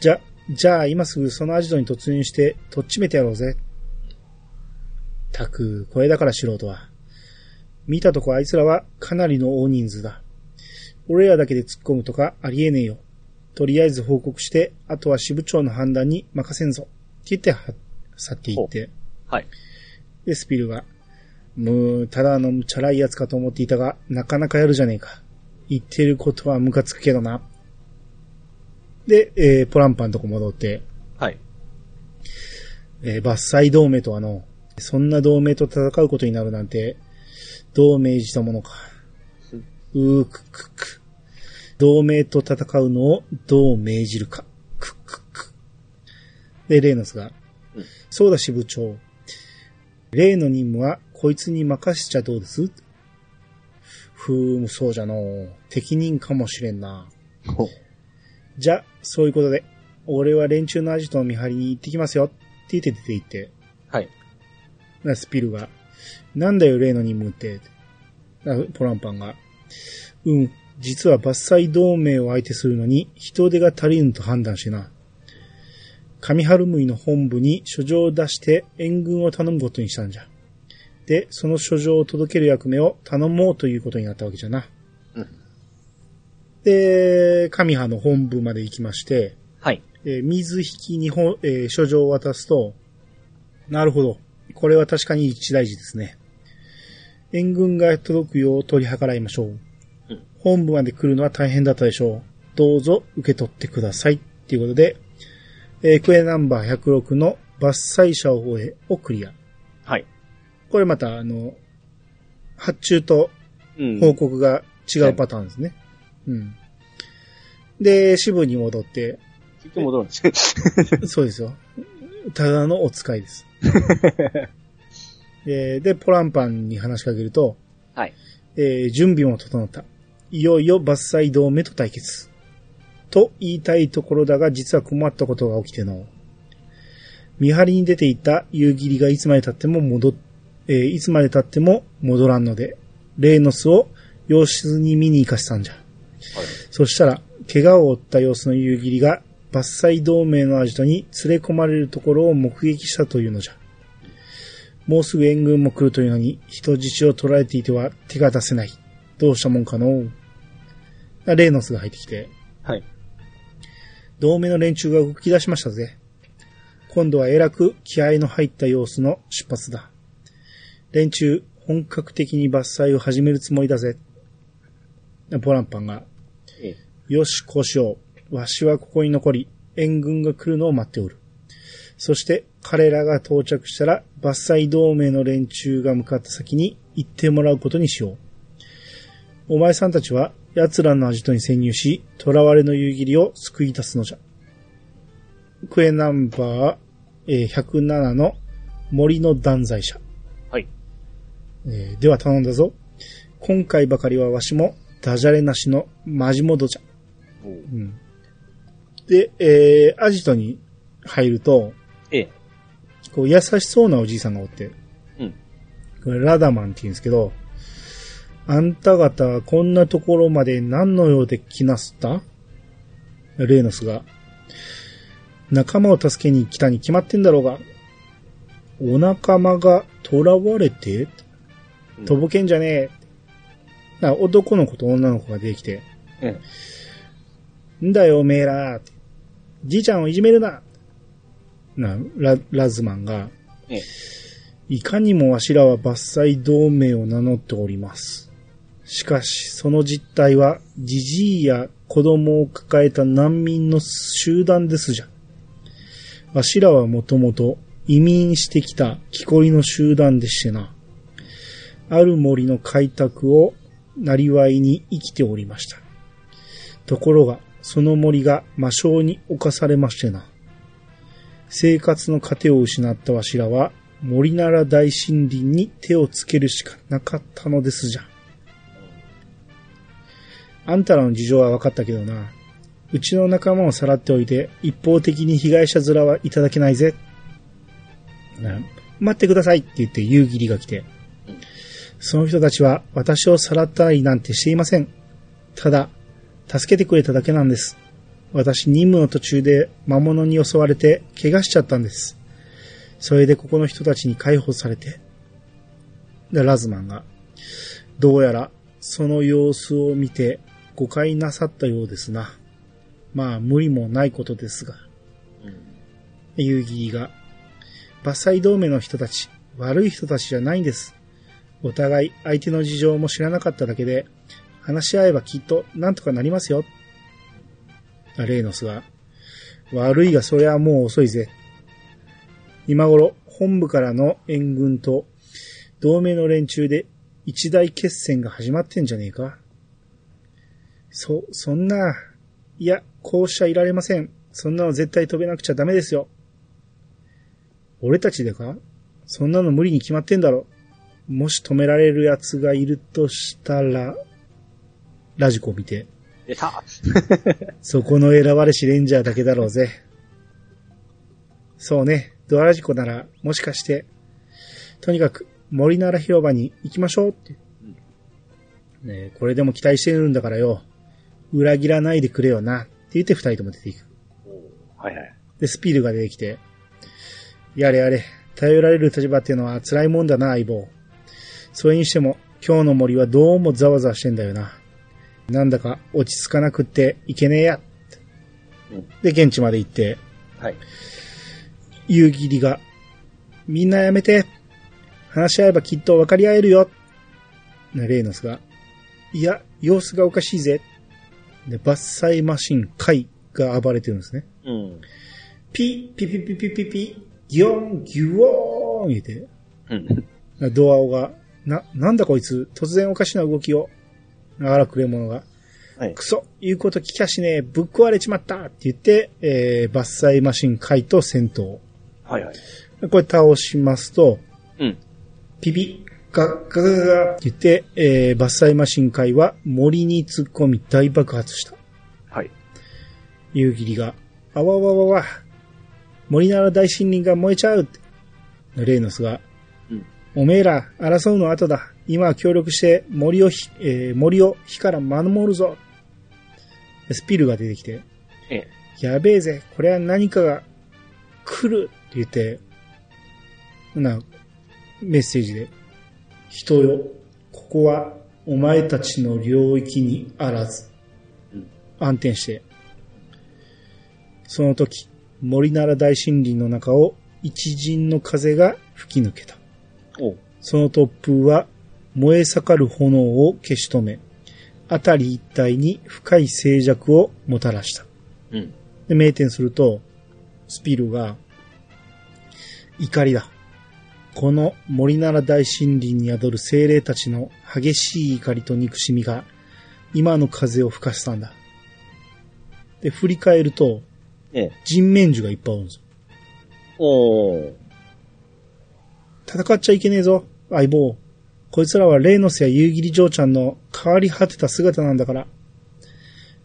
S1: じゃ、じゃあ今すぐそのアジトに突入して、とっちめてやろうぜ。たく、これだから素人は。見たとこあいつらはかなりの大人数だ。俺らだけで突っ込むとかありえねえよ。とりあえず報告して、あとは支部長の判断に任せんぞ。って言っては、去っていって。
S2: はい。
S1: で、スピルが、むー、ただのチャラいやつかと思っていたが、なかなかやるじゃねえか。言ってることはムカつくけどな。で、えー、ポランパンとこ戻って、
S2: はい。
S1: えー、伐採同盟とはの、そんな同盟と戦うことになるなんて、どう命じたものか。うーくくく。同盟と戦うのをどう命じるか。くくく。で、レーノスが、
S2: うん
S1: そうだ支部長。例の任務はこいつに任せちゃどうです？ふーむ、そうじゃのう。適任かもしれんな。
S2: ほ
S1: じゃ、そういうことで、俺は連中のアジトの見張りに行ってきますよ。って言って出て行って、スピルが、なんだよ例の任務って。なポランパンが、うん、実は伐採同盟を相手するのに人手が足りぬと判断してな。上春ムイの本部に書状を出して援軍を頼むことにしたんじゃ。で、その書状を届ける役目を頼もうということになったわけじゃな。
S2: うん
S1: で、上派の本部まで行きまして、
S2: はい。
S1: えー水引きにほ、えー書状を渡すと、なるほど。これは確かに一大事ですね。援軍が届くよう取り計らいましょう。
S2: うん
S1: 本部まで来るのは大変だったでしょう。どうぞ受け取ってください。っていうことで、えークエナンバー106の伐採者を終えをクリア。
S2: はい。
S1: これまた、あの、発注と
S2: うん。
S1: 報告が違うパターンですね。うん。で、支部に戻って、
S2: 結局戻るんですね。
S1: そうですよ。ただのお使いです。で で、ポランパンに話しかけると、
S2: はい。
S1: えー準備も整った。いよいよ伐採同盟と対決。と言いたいところだが、実は困ったことが起きての。見張りに出ていた夕霧がいつまで経っても戻っ、えーいつまで経っても戻らんので、レーノスを養子に見に行かせたんじゃ。そしたら、怪我を負った様子の夕霧が、伐採同盟のアジトに連れ込まれるところを目撃したというのじゃ。もうすぐ援軍も来るというのに、人質を捕らえていては手が出せない。どうしたもんかのあレーノスが入ってきて、
S2: はい。
S1: 同盟の連中が動き出しましたぜ。今度はえらく気合の入った様子の出発だ。連中、本格的に伐採を始めるつもりだぜ。ポランパンが、
S2: え
S1: よし、こうしよう。わしはここに残り、援軍が来るのを待っておる。そして、彼らが到着したら、伐採同盟の連中が向かった先に行ってもらうことにしよう。お前さんたちは、奴らのアジトに潜入し、囚われの夕霧を救い出すのじゃ。クエナンバー、えー107の森の断罪者。
S2: はい。
S1: えーでは頼んだぞ。今回ばかりはわしも、ダジャレなしのマジモドじゃ。
S2: う
S1: ん。で、えー、アジトに入ると、
S2: ええ。
S1: こう優しそうなおじいさんがおって、
S2: うん。
S1: これラダマンって言うんですけど、あんた方はこんなところまで何の用で来なすった？レーノスが、仲間を助けに来たに決まってんだろうが、お仲間が囚われてとぼけんじゃねえ。な男の子と女の子が出てきて、
S2: うん。
S1: んだよ、おめえら。じいちゃんをいじめるな。な、ラ、ラズマンが、
S2: ええ。
S1: いかにもわしらは伐採同盟を名乗っております。しかし、その実態は、じじいや子供を抱えた難民の集団ですじゃ。わしらはもともと移民してきた木こりの集団でしてな。ある森の開拓をなりわいに生きておりました。ところが、その森が魔性に侵されましてな。生活の糧を失ったわしらは、森なら大森林に手をつけるしかなかったのですじゃ。あんたらの事情は分かったけどな。うちの仲間をさらっておいて、一方的に被害者面はいただけないぜ。な待ってくださいって言って夕霧が来て。その人たちは私をさらったりなんてしていません。ただ、助けてくれただけなんです。私任務の途中で魔物に襲われて怪我しちゃったんです。それでここの人たちに解放されて。で、ラズマンが、どうやらその様子を見て誤解なさったようですな。まあ無理もないことですが。遊戯が、伐採同盟の人たち、悪い人たちじゃないんです。お互い相手の事情も知らなかっただけで、話し合えばきっとなんとかなりますよ。レイノスが、悪いがそれはもう遅いぜ。今頃、本部からの援軍と、同盟の連中で一大決戦が始まってんじゃねえかそ、そんな、いや、こうしちゃいられません。そんなの絶対飛べなくちゃダメですよ。俺たちでか？そんなの無理に決まってんだろ。もし止められる奴がいるとしたら、ラジコを見て、
S2: 出た
S1: そこの選ばれしレンジャーだけだろうぜ。そうね、ドアラジコなら、もしかして、とにかく、森なら広場に行きましょうって。ねえこれでも期待してるんだからよ。裏切らないでくれよな。って言って二人とも出ていく。
S2: はいはい。
S1: で、スピールが出てきて、やれやれ、頼られる立場っていうのは辛いもんだな、相棒。それにしても、今日の森はどうもざわざわしてんだよな。なんだか落ち着かなくっていけねえや。
S2: うん
S1: で、現地まで行って、
S2: はい。
S1: 夕霧が、みんなやめて。話し合えばきっと分かり合えるよ。ねレイノスが、いや、様子がおかしいぜ。で、伐採マシン、カイが暴れてるんですね。
S2: うん。
S1: ピッ、ピピピピピピ、ギョン、ギュオーン言って、
S2: うん。
S1: ドアオが、な、なんだこいつ、突然おかしな動きを、あらくれ者が、
S2: はい。
S1: クソ、言うこと聞きゃしねえ、ぶっ壊れちまったって言って、えー、伐採マシンカイと戦闘。
S2: はいはい。
S1: これ倒しますと、
S2: うん。
S1: ピピ、ガッガガガガって言って、えー伐採マシン会は森に突っ込み大爆発した。
S2: はい。
S1: 夕霧が、あわわわわ、森なら大森林が燃えちゃうって。レイノスが、
S2: うん
S1: おめえら争うの後だ。今は協力して森をひ、えー森を火から守るぞ。スピルが出てきて、
S2: ええ。
S1: やべえぜ、これは何かが来るって言って、な、メッセージで、人よ、ここはお前たちの領域にあらず、
S2: うん
S1: 暗転して、その時、森なら大森林の中を一陣の風が吹き抜けた。その突風は燃え盛る炎を消し止め、辺り一帯に深い静寂をもたらした。
S2: うん。
S1: で、名店すると、スピルが、怒りだ。この森なら大森林に宿る精霊たちの激しい怒りと憎しみが、今の風を吹かしたんだ。で、振り返ると、
S2: ええ。
S1: 人面樹がいっぱいおるんですよ。
S2: おー。
S1: 戦っちゃいけねえぞ、相棒。こいつらはレイノスや夕霧嬢ちゃんの変わり果てた姿なんだから。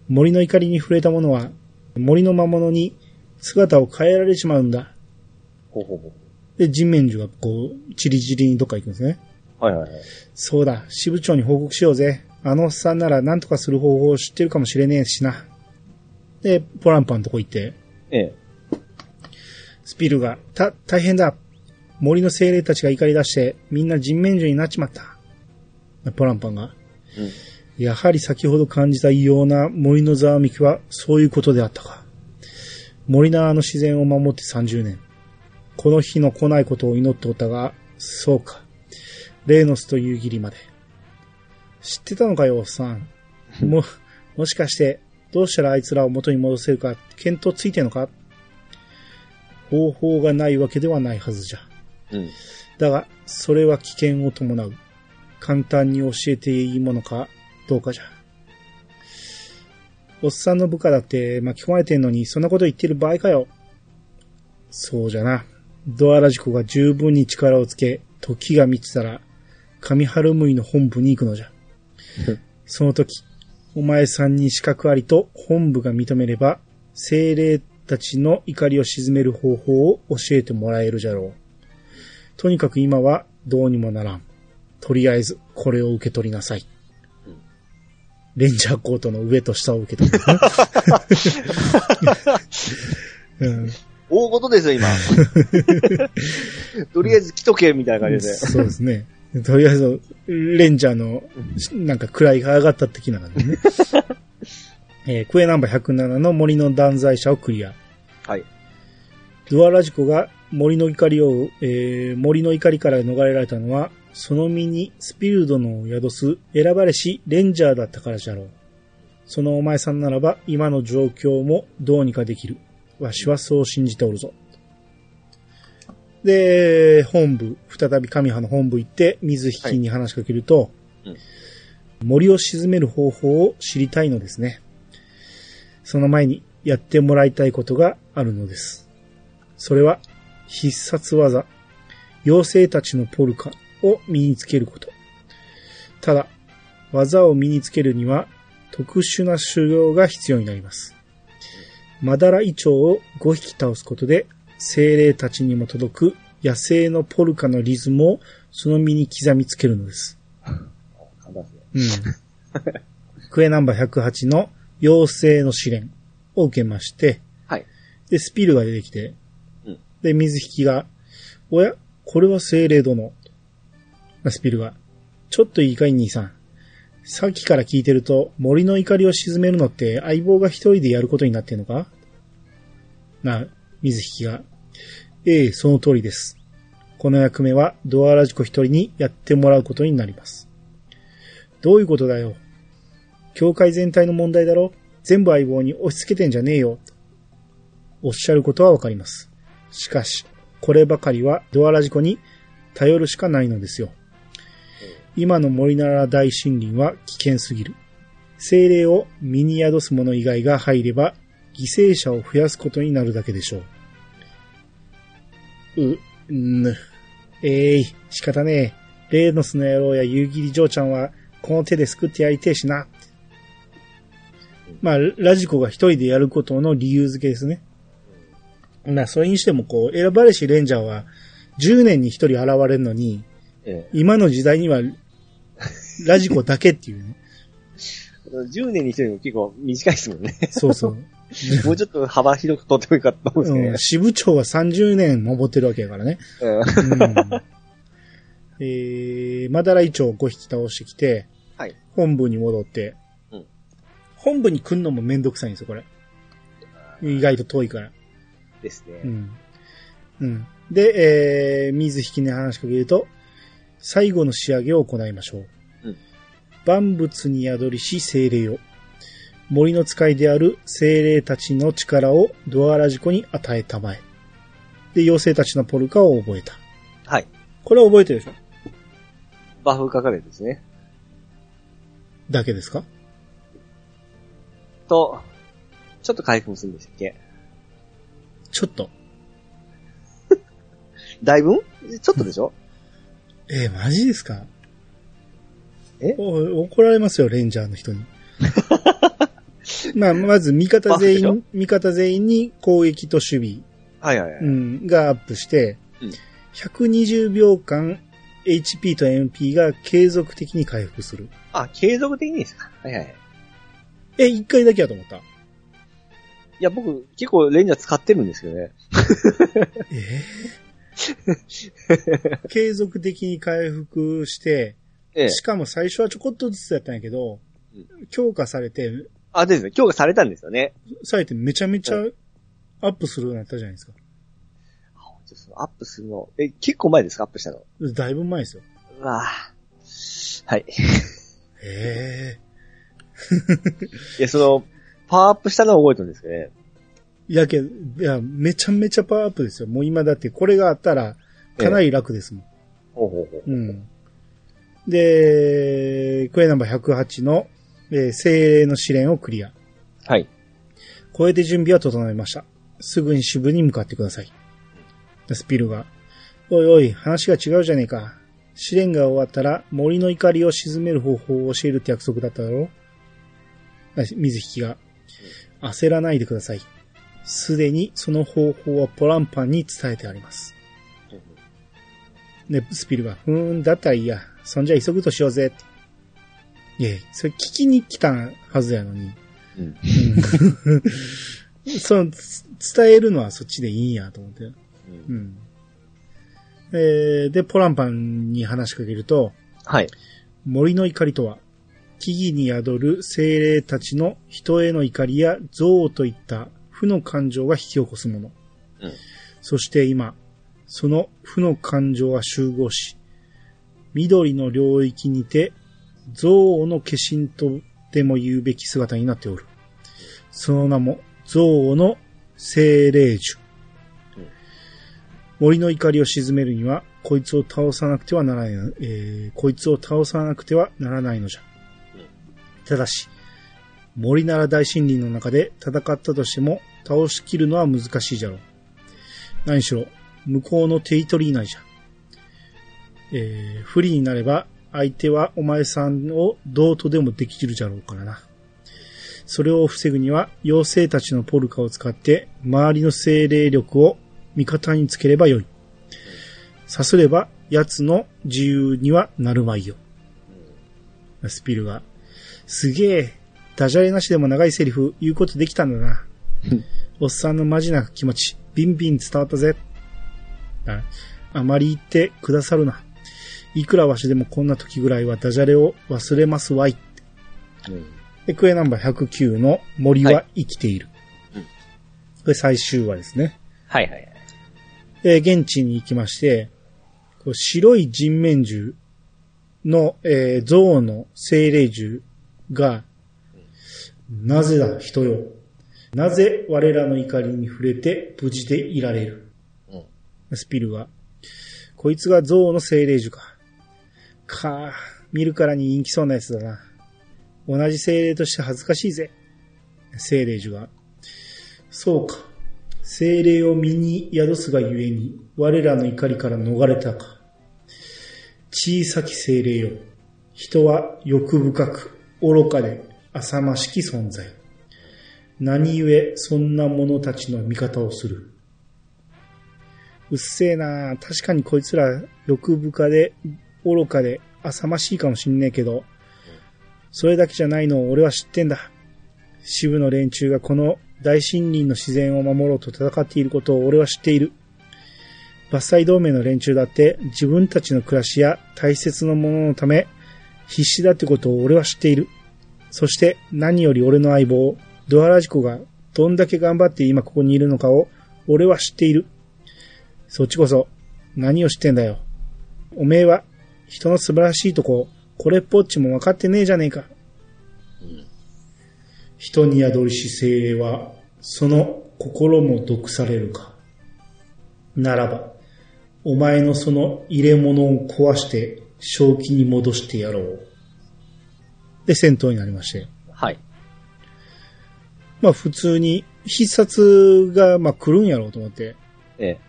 S1: 森の怒りに触れた者は、森の魔物に姿を変えられちまうんだ。
S2: ほうほうほ
S1: で、人面樹がこう、チリチリにどっか行くんですね。
S2: う。はいはいはい。
S1: そうだ、支部長に報告しようぜ。あのおっさんなら何とかする方法を知ってるかもしれねえしな。で、ポランパンのとこ行って、
S2: ええ。
S1: スピルが、た、大変だ。森の精霊たちが怒り出して、みんな人面樹になっちまった。ポランパンが、
S2: うん。
S1: やはり先ほど感じた異様な森のざわめきはそういうことであったか。森縄の自然を守って30年。この日の来ないことを祈っておったが、そうか。レーノスという義理まで。知ってたのかよ、おっさん。も、もしかして、どうしたらあいつらを元に戻せるか、見当ついてんのか？方法がないわけではないはずじゃ。
S2: うん。
S1: だが、それは危険を伴う。簡単に教えていいものか、どうかじゃ。おっさんの部下だって巻き込まれてんのに、そんなこと言ってる場合かよ。そうじゃな。ドアラジコが十分に力をつけ、時が満ちたら、上春ムイの本部に行くのじゃ。その時、お前さんに資格ありと本部が認めれば、精霊たちの怒りを鎮める方法を教えてもらえるじゃろう。とにかく今はどうにもならん。とりあえず、これを受け取りなさい。レンジャーコートの上と下を受け取る、うん。
S2: 大事ですよ、今。とりあえず来とけ、みたいな感じで。
S1: そうですね。とりあえず、レンジャーの、なんか位が上がった的な感じね。えークエナンバー107の森の断罪者をクリア。
S2: はい。
S1: ドアラジコが森の怒りを、えー森の怒りから逃れられたのは、その身にスピルドの宿す選ばれしレンジャーだったからじゃろう。そのお前さんならば今の状況もどうにかできる。わしはそう信じておるぞ。で、本部、再び神派の本部行って水引に話しかけると、
S2: はい
S1: 森を沈める方法を知りたいのですね。その前にやってもらいたいことがあるのです。それは必殺技、妖精たちのポルカを身につけること。ただ、技を身につけるには特殊な修行が必要になります。マダライチョウを5匹倒すことで、精霊たちにも届く野生のポルカのリズムをその身に刻みつけるのです。うん。クエナンバー108の妖精の試練を受けまして、
S2: はい。
S1: で、スピルが出てきて、
S2: うん
S1: で、水引が、おや、これは精霊殿。スピルが、ちょっといいかい兄さん。さっきから聞いてると、森の怒りを鎮めるのって相棒が一人でやることになってんのか？な、水引が、ええ、その通りです。この役目はドアラジコ一人にやってもらうことになります。どういうことだよ？教会全体の問題だろ？全部相棒に押し付けてんじゃねえよ。おっしゃることはわかります。しかし、こればかりはドアラジコに頼るしかないのですよ。今の森なら大森林は危険すぎる。精霊を身に宿す者以外が入れば、犠牲者を増やすことになるだけでしょう。う、ぬ。えい、仕方ねえ。レーノスの野郎や夕霧嬢ちゃんは、この手で救ってやりてえしな。まあ、ラジコが一人でやることの理由付けですね。まあ、それにしても、こう、選ばれしレンジャーは、10年に一人現れるのに、
S2: え
S1: 今の時代には、ラジコだけっていうね。
S2: え。10年に一人も結構短いですもんね。
S1: そうそう。
S2: もうちょっと幅広く取ってもいいかと思うん
S1: うん、
S2: です
S1: 支部長は30年登ってるわけやからね。
S2: けどね。
S1: うんえー、マダライチョウを5匹倒してきて、
S2: はい。
S1: 本部に戻って、
S2: うん
S1: 本部に来んのもめんどくさいんですよ、これ。意外と遠いから。
S2: ですね。
S1: うん。うん。で、えー、水引きに話しかけると、最後の仕上げを行いましょう。
S2: うん
S1: 万物に宿りし精霊を。森の使いである精霊たちの力をドアラジコに与えたまえ。で、妖精たちのポルカを覚えた。
S2: はい。
S1: これは覚えてるでしょ？
S2: バフ書かれてですね。
S1: だけですか？
S2: と、ちょっと回復もするんでしたっけ？
S1: ちょっと。
S2: だいぶんちょっとでしょ？
S1: えー、マジですか？
S2: え？
S1: お怒られますよ、レンジャーの人に。まあ、まず、味方全員、味方全員に攻撃と守
S2: はいはいはい。
S1: 備、うん、がアップして、
S2: うん
S1: 120秒間 HP と MP が継続的に回復する。
S2: あ、継続的にですか？はいはい。
S1: え、一回だけやと思った。
S2: いや、僕、結構レンジャー使ってるんですけどね。
S1: えー？継続的に回復して、
S2: ええ。
S1: しかも最初はちょこっとずつやったんやけど、強化されて、
S2: あ、ですね。強化されたんですよね。
S1: されてめちゃめちゃアップするようになったじゃないですか。
S2: アップするの。え、結構前ですかアップしたの？
S1: だいぶ前ですよ。
S2: うわぁ。はい。
S1: へえ。
S2: いや、その、パワーアップしたのは覚えてるんですけどね。
S1: いやけど、いや、めちゃめちゃパワーアップですよ。もう今だってこれがあったら、かなり楽ですもん。
S2: ほうほうほう。
S1: うん。で、クエナンバー108の、えー精霊の試練をクリア。
S2: はい。
S1: これで準備は整いました。すぐに支部に向かってください。スピルが、おいおい、話が違うじゃねえか。試練が終わったら森の怒りを鎮める方法を教えるって約束だっただろあ水引が、焦らないでください。すでにその方法はポランパンに伝えてあります。で、スピルが、ふーん、だったらいいや。そんじゃ急ぐとしようぜ。いや、それ聞きに来たはずやのに。
S2: うん。
S1: うん その、つ伝えるのはそっちでいいんやと思って。うん。えーで、ポランパンに話しかけると、
S2: はい。
S1: 森の怒りとは、木々に宿る精霊たちの人への怒りや憎悪といった負の感情が引き起こすもの。
S2: うん
S1: そして今、その負の感情は集合し、緑の領域にて、憎悪の化身とでも言うべき姿になっておる。その名も、憎悪の精霊樹。
S2: うん
S1: 森の怒りを鎮めるには、こいつを倒さなくてはならない、えーこいつを倒さなくてはならないのじゃ。ただし、森なら大森林の中で戦ったとしても倒しきるのは難しいじゃろう。何しろ、向こうのテリトリー内じゃ。えー不利になれば、相手はお前さんをどうとでもできるじゃろうからな。それを防ぐには、妖精たちのポルカを使って、周りの精霊力を味方につければよい。さすれば、奴の自由にはなるまいよ。スピルが、すげえ、ダジャレなしでも長いセリフ言うことできたんだな。おっさんのマジな気持ち、ビンビン伝わったぜ。ああまり言ってくださるな。いくらわしでもこんな時ぐらいはダジャレを忘れますわい。
S2: うん。
S1: で、クエナンバー109の森は生きている。
S2: うん
S1: これ最終話ですね。
S2: はいはいはい。
S1: で、現地に行きまして、こう白い人面獣の、えー、象の精霊獣が、なぜだ、人よ。なぜ我らの怒りに触れて無事でいられる。
S2: うん。
S1: スピルは、こいつが象の精霊獣か。かあ、見るからに人気そうなやつだな。同じ精霊として恥ずかしいぜ。精霊獣が。そうか。精霊を身に宿すがゆえに、我らの怒りから逃れたか。小さき精霊よ。人は欲深く、愚かで、浅ましき存在。何故そんな者たちの味方をする？うっせえな確かにこいつら欲深で、愚かで、浅ましいかもしんねえけど、それだけじゃないのを俺は知ってんだ。支部の連中がこの大森林の自然を守ろうと戦っていることを俺は知っている。伐採同盟の連中だって自分たちの暮らしや大切なもののため必死だってことを俺は知っている。そして何より俺の相棒、ドアラジコがどんだけ頑張って今ここにいるのかを俺は知っている。そっちこそ何を知ってんだよ。おめえは人の素晴らしいとこ、これっぽっちも分かってねえじゃねえか。人に宿りし精霊は、その心も毒されるか。ならば、お前のその入れ物を壊して、正気に戻してやろう。で、戦闘になりまして。
S2: はい。
S1: まあ普通に必殺がまあ来るんやろうと思って、
S2: ええ。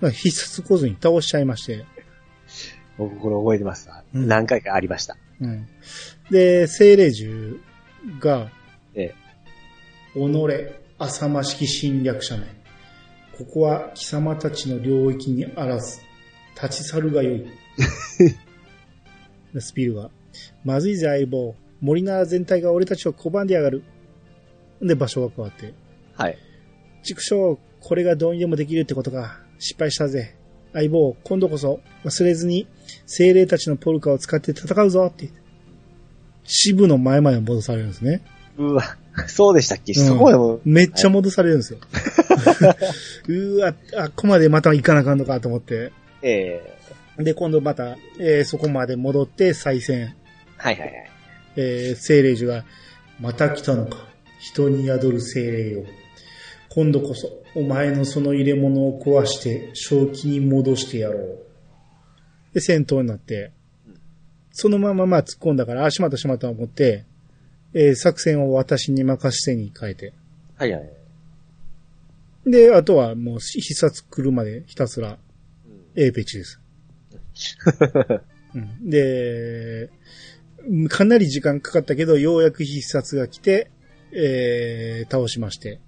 S1: まあ、必殺来ずに倒しちゃいまして。
S2: 僕これ覚えてますわ。
S1: うん
S2: 何回かありました。
S1: うん。で、精霊獣が、
S2: ええ。
S1: 己、浅ましき侵略者め。ここは貴様たちの領域にあらず、立ち去るがよい。スピルが、まずいぜ相棒。森なら全体が俺たちを拒んでやがる。で、場所が変わって。
S2: はい。
S1: 畜生、これがどうにでもできるってことか。失敗したぜ。相棒、今度こそ忘れずに精霊たちのポルカを使って戦うぞって。支部の前まで戻されるんですね。
S2: うわ、そうでしたっけ、
S1: うん
S2: そこでも、
S1: めっちゃ戻されるんですよ。うわ、あっこまでまた行かなあかんのかと思って。
S2: ええ
S1: で、今度また、えーそこまで戻って再戦。
S2: はいはいはい。
S1: えー精霊樹が、また来たのか。人に宿る精霊よ。今度こそ、お前のその入れ物を壊して、正気に戻してやろう。で、戦闘になって、そのまままあ突っ込んだから、あ、しまったしまったと思って、えー作戦を私に任せてに変えて。
S2: はいはい。
S1: で、あとはもう必殺来るまでひたすら、エーペチです。うん、で、かなり時間かかったけど、ようやく必殺が来て、えー、倒しまして。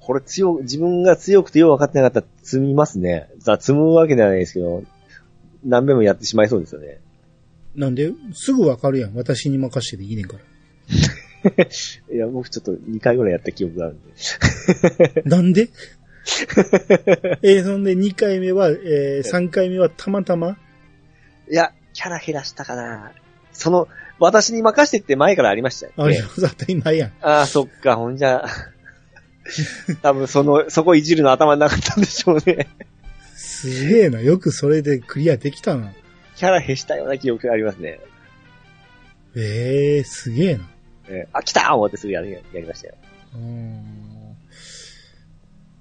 S2: これ強く、自分が強くてよう分かってなかったら積みますね。積むわけではないですけど、何遍もやってしまいそうですよね。
S1: なんで、すぐわかるやん。私に任せていいねんから。
S2: いや、僕ちょっと2回ぐらいやった記憶があるんで。
S1: なんで？えー、そんで2回目は、えー、3回目はたまたま
S2: いや、キャラ減らしたかな。その、私に任せてって前からありましたよ、
S1: あれ、当たり前やん。
S2: ああ、そっか、ほんじゃ、多分その、そこいじるの頭になかったんでしょうね。
S1: すげえな。よくそれでクリアできたな。
S2: キャラ減したような記憶がありますね。
S1: ええー、すげえな。
S2: えーあ、来たー思ってすぐやるやりましたよ。
S1: うん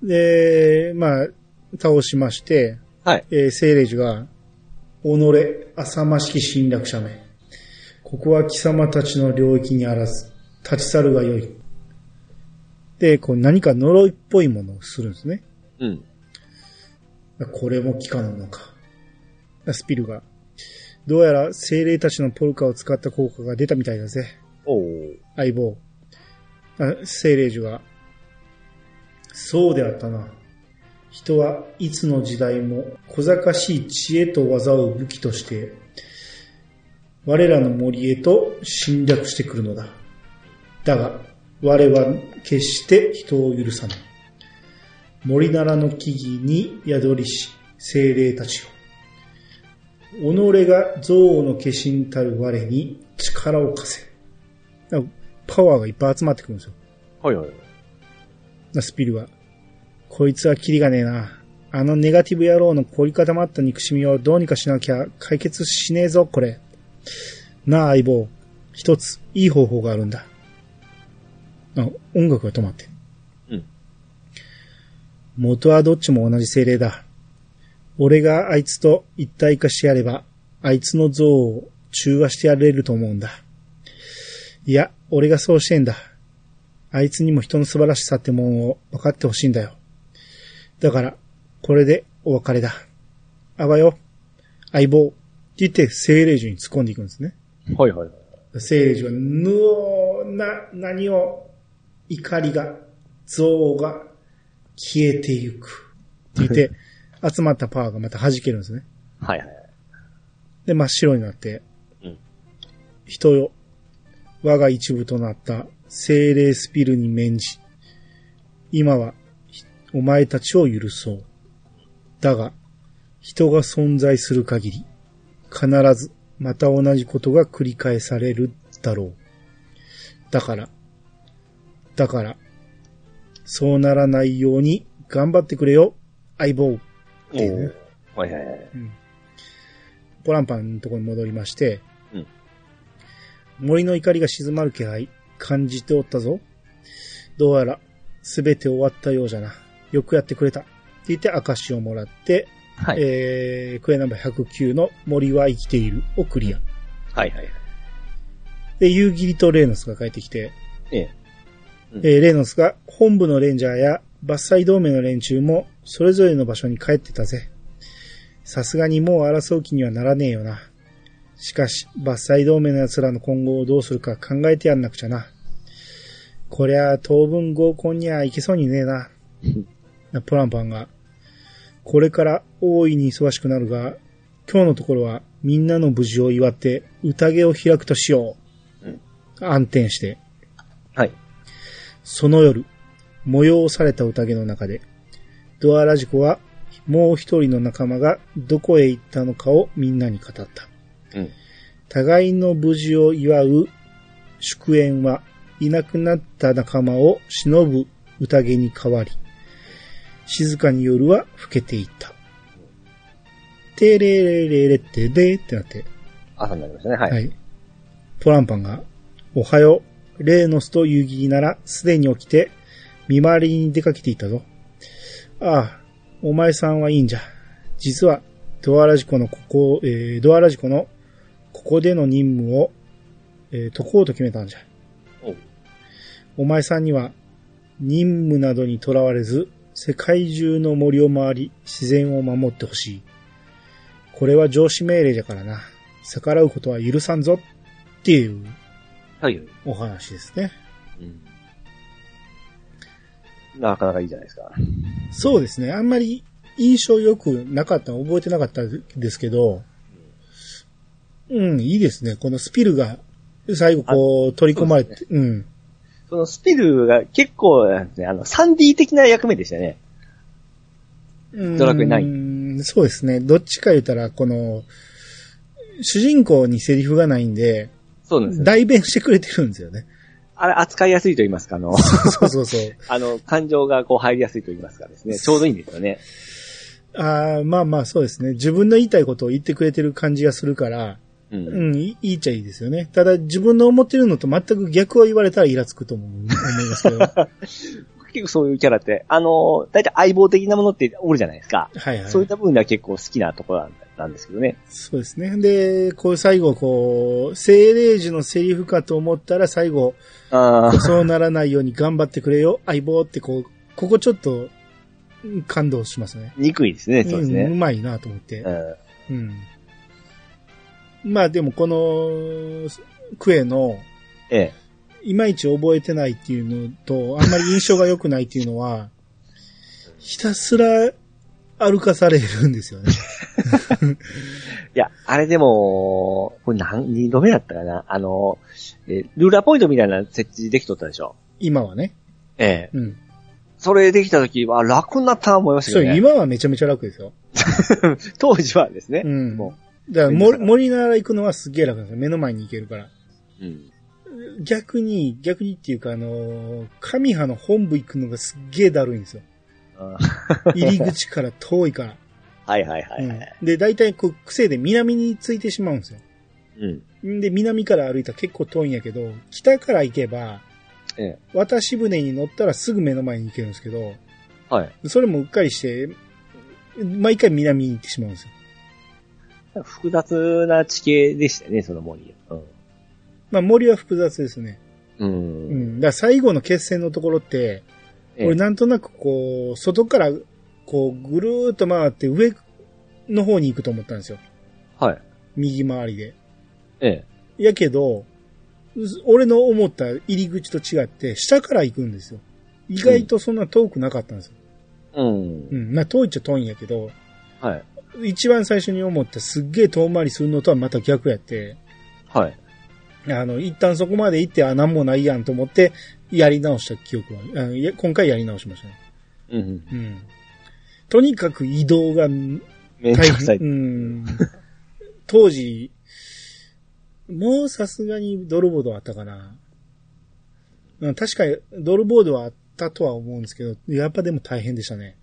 S1: で、まあ、倒しまして、
S2: はい。
S1: えー、聖霊樹が、己、浅ましき侵略者め。ここは貴様たちの領域にあらず、立ち去るがよい。で、こう何か呪いっぽいものをするんですね。
S2: うん。
S1: これも効かぬのか。スピルが、どうやら精霊たちのポルカを使った効果が出たみたいだぜ。
S2: おー。
S1: 相棒。あ精霊樹が、そうであったな。人はいつの時代も小賢しい知恵と技を武器として、我らの森へと侵略してくるのだ。だが、我は決して人を許さない。森ならの木々に宿りし精霊たちよ。己が憎悪の化身たる我に力を貸せ。パワーがいっぱい集まってくるんですよ。
S2: はいはい。
S1: スピルは。こいつはキリがねえな。あのネガティブ野郎の凝り固まった憎しみをどうにかしなきゃ解決しねえぞ、これ。なあ、相棒。一つ、いい方法があるんだ。あ、音楽が止まって。
S2: うん。
S1: 元はどっちも同じ精霊だ。俺があいつと一体化してやれば、あいつの像を中和してやれると思うんだ。いや、俺がそうしてんだ。あいつにも人の素晴らしさってもんを分かってほしいんだよ。だから、これでお別れだ。あばよ、相棒、って言って、精霊樹に突っ込んでいくんですね。
S2: はいはいはい。
S1: 精霊樹は、ぬおーな、何を、怒りが、憎悪が消えてゆく。って言って、集まったパワーがまた弾けるんですね。
S2: はいはい。
S1: で、真っ白になって、
S2: うん
S1: 人よ、我が一部となった精霊スピルに免じ、今は、ひお前たちを許そう。だが、人が存在する限り、必ず、また同じことが繰り返されるだろう。だから、だから、そうならないように頑張ってくれよ、相棒。っていう
S2: はいはいはい。
S1: ポランパンのところに戻りまして、
S2: うん
S1: 森の怒りが静まる気配、感じておったぞ。どうやら、すべて終わったようじゃな。よくやってくれた。って言って証をもらって、
S2: はい。
S1: えー、クエナンバー109の森は生きているをクリア。
S2: はいはい。
S1: で、ユーギリとレーノスが帰ってきて、
S2: ええ。
S1: えーレーノスが本部のレンジャーや伐採同盟の連中もそれぞれの場所に帰ってたぜ。さすがにもう争う気にはならねえよな。しかし、伐採同盟の奴らの今後をどうするか考えてやんなくちゃな。こりゃ当分合コンにはいけそうにねえな。なポランパンが、これから大いに忙しくなるが、今日のところはみんなの無事を祝って宴を開くとしよう。暗転して、
S2: はい。
S1: その夜、催された宴の中で、ドアラジコはもう一人の仲間がどこへ行ったのかをみんなに語った。
S2: うん。
S1: 互いの無事を祝う祝宴はいなくなった仲間を忍ぶ宴に変わり、静かに夜は更けていった。てれれれれってでってなって、
S2: 朝になりましたね。はい。
S1: はい。トランパンが、おはよう、レーノスとユーギリならすでに起きて、見回りに出かけていたぞ。ああ、お前さんはいいんじゃ。実は、ドアラジコのここ、えー、ドアラジコのここでの任務を、えー解こうと決めたんじゃ。
S2: お
S1: 前さんには、任務などにとらわれず、世界中の森を回り、自然を守ってほしい。これは上司命令じゃからな。逆らうことは許さんぞっていう
S2: はい。
S1: お話ですね。
S2: うん。なかなかいいじゃないですか。
S1: そうですね。あんまり印象良くなかった、覚えてなかったですけど、うん、いいですね。このスピルが最後こう取り込まれて、うん。
S2: そのスピルが結構ね、あの、3D 的な役目でしたね。ドラクエ9
S1: うんそうですね。どっちか言ったら、この、主人公にセリフがないんで、
S2: そうなんですよ。
S1: 代弁してくれてるんですよね。
S2: あれ、扱いやすいと言いますか、あの、
S1: そうそうそう。
S2: あの、感情がこう入りやすいと言いますかですね。ちょうどいいんですよね。
S1: ああまあまあそうですね。自分の言いたいことを言ってくれてる感じがするから、
S2: う。
S1: うんん、いいいっちゃいいですよね。ただ自分の思ってるのと全く逆を言われたらイラつくと思う思いますけど。は
S2: 結構そういうキャラって、あの、大体相棒的なものっておるじゃないですか。
S1: いはい。
S2: そういった部分では結構好きなところなんですけどね。
S1: そうですね。で、こう最後こう、精霊樹のセリフかと思ったら最後、
S2: ああ、
S1: そうならないように頑張ってくれよ、相棒ってこう、ここちょっと、うん感動しますね。
S2: 憎いですね、そうです
S1: んう
S2: ね。
S1: まいなと思って。
S2: うん。
S1: うん。まあでもこの、クエの、
S2: ええ。
S1: いまいち覚えてないっていうのと、あんまり印象が良くないっていうのは、ひたすら歩かされるんですよね。
S2: いや、あれでも、これ何、二度目だったかなあの、えルーラーポイントみたいな設置できとったでしょ？
S1: 今はね。
S2: ええ。
S1: うん。
S2: それできた時は楽になったと思いました
S1: そう、
S2: けどね。
S1: 今はめちゃめちゃ楽ですよ。
S2: 当時はですね。
S1: うん。
S2: も
S1: だから森、森なら行くのはすっげえ楽なんですよ。目の前に行けるから。
S2: う。うん。
S1: 逆に、逆にっていうかあのー神派の本部行くのがすっげえだるいんですよ。
S2: あ
S1: 入り口から遠いから。
S2: はいはいはいはい。
S1: うん、で、大体こう、癖で南についてしまうんですよ。
S2: うん。
S1: んで、南から歩いたら結構遠いんやけど、北から行けば、
S2: ええ。
S1: 渡し船に乗ったらすぐ目の前に行けるんですけど、
S2: はい。
S1: それもうっかりして、毎回南に行ってしまうんですよ。
S2: 複雑な地形でしたね、その森。うん。
S1: まあ森は複雑ですね。
S2: う。
S1: うんん。だから最後の決戦のところって、
S2: ええ
S1: 俺なんとなくこう、外からこうぐるーっと回って上の方に行くと思ったんですよ。
S2: はい。
S1: 右回りで。
S2: ええ。
S1: やけど、俺の思った入り口と違って、下から行くんですよ。意外とそんな遠くなかったんですよ。
S2: うん
S1: う。ん。まあ遠いっちゃ遠いんやけど、
S2: はい。
S1: 一番最初に思ったすっげえ遠回りするのとはまた逆やって、
S2: はい。
S1: あの、一旦そこまで行って、あ、なんもないやんと思って、やり直した記憶は、今回やり直しましたね。
S2: うんうん。
S1: うん。とにかく移動が
S2: めんどくさい。
S1: うん。当時、もうさすがにドルボードはあったかな。うん確かにドルボードはあったとは思うんですけど、やっぱでも大変でしたね。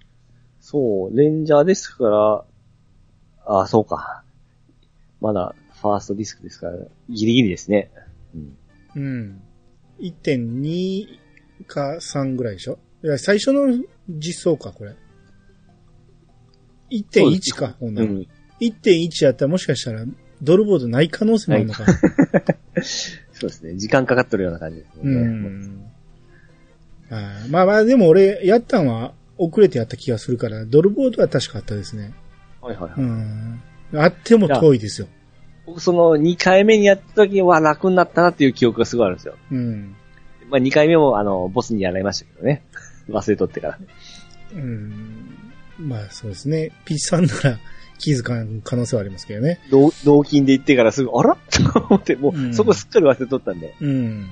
S2: そう、レンジャーですから、あそうか。まだ、ファーストディスクですから、ギリギリですね。うん。
S1: うん。1.2か3ぐらいでしょ？いや、最初の実装か、これ。1.1か、ほんなら
S2: うん。
S1: 1.1やったらもしかしたらドルボードない可能性もあるのか。
S2: そうですね。時間かかってるような感じです
S1: う
S2: ね。
S1: ん。あーまあまあ、でも俺、やったんは遅れてやった気がするから、ドルボードは確かあったですね。
S2: はいはいはい。
S1: うん。あっても遠いですよ。
S2: 僕その2回目にやった時は楽になったなっていう記憶がすごいあるんですよ。
S1: うん。
S2: まあ2回目もあの、ボスにやられましたけどね。忘れとってから。
S1: うん。まあそうですね。ピッチさんなら気づかん可能性はありますけどね。
S2: 同同金で行ってからすぐ、あら？と思って、も
S1: うん
S2: うそこすっかり忘れとったんで。
S1: うん。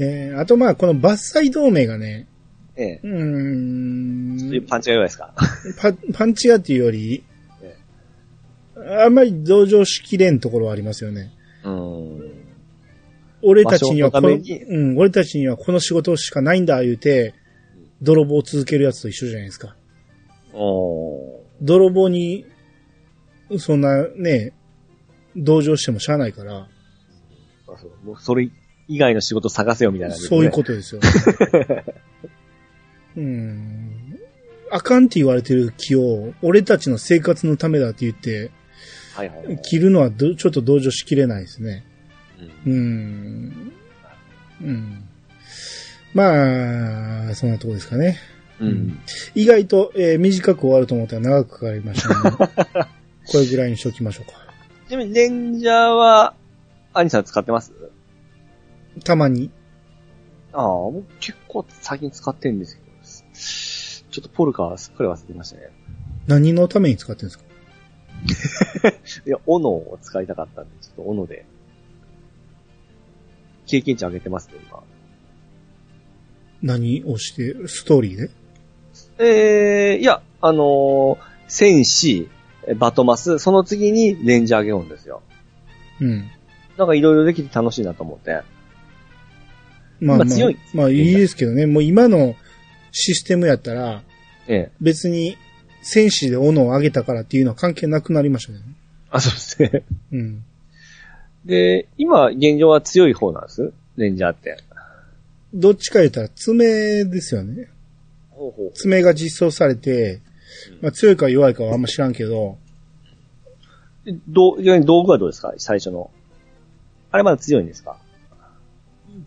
S1: えーあとまあこの伐採同盟がね、
S2: ええ。
S1: うーん
S2: そういうパンチが弱いですか？
S1: パパンチがっていうより
S2: え、
S1: あんまり同情しきれんところはありますよね。
S2: うん。
S1: 俺たちにはこの、うん、俺たちにはこの仕事しかないんだ言うて、泥棒を続けるやつと一緒じゃないですか。
S2: お
S1: 泥棒に、そんなね、同情してもしゃあないから、
S2: ーそうもうそれ以外の仕事探せよみたいな、
S1: そういうことですよ。うん。あかんって言われてる木を、俺たちの生活のためだって言って、
S2: と。はいはいはい。
S1: 切るのはどちょっと同情しきれないですね。
S2: うん
S1: うん。うん。まあ、そんなとこですかね。
S2: うん。
S1: 意外と、えー短く終わると思ったら長くかかりましたね。これぐらいにしときましょうか。
S2: ちなみに、レンジャーは、アニさん使ってます？
S1: たまに。
S2: ああ、僕結構最近使ってるんですけど、ちょっとポルカはすっかり忘れてましたね。
S1: 何のために使ってるんですか？
S2: いや、斧を使いたかったんで、ちょっと斧で、経験値上げてますね、今。
S1: 何をして、ストーリーで？
S2: えー、いや、あのー戦士、バトマス、その次にレンジャーゲオンですよ。
S1: うん。
S2: なんかいろいろできて楽しいなと思って。
S1: まあまあ、
S2: まあ強い
S1: まあいいですけどね。もう今のシステムやったら、
S2: ええ。
S1: 別に戦士で斧を上げたからっていうのは関係なくなりましたね。
S2: あ、そうですね。
S1: うん。
S2: で、今、現状は強い方なんです？レンジャーって。
S1: どっちか言ったら爪ですよね。
S2: ほうほう。
S1: 爪が実装されて、まあ強いか弱いかはあんま知らんけど、
S2: どう、道具はどうですか？最初の。あれまだ強いんですか？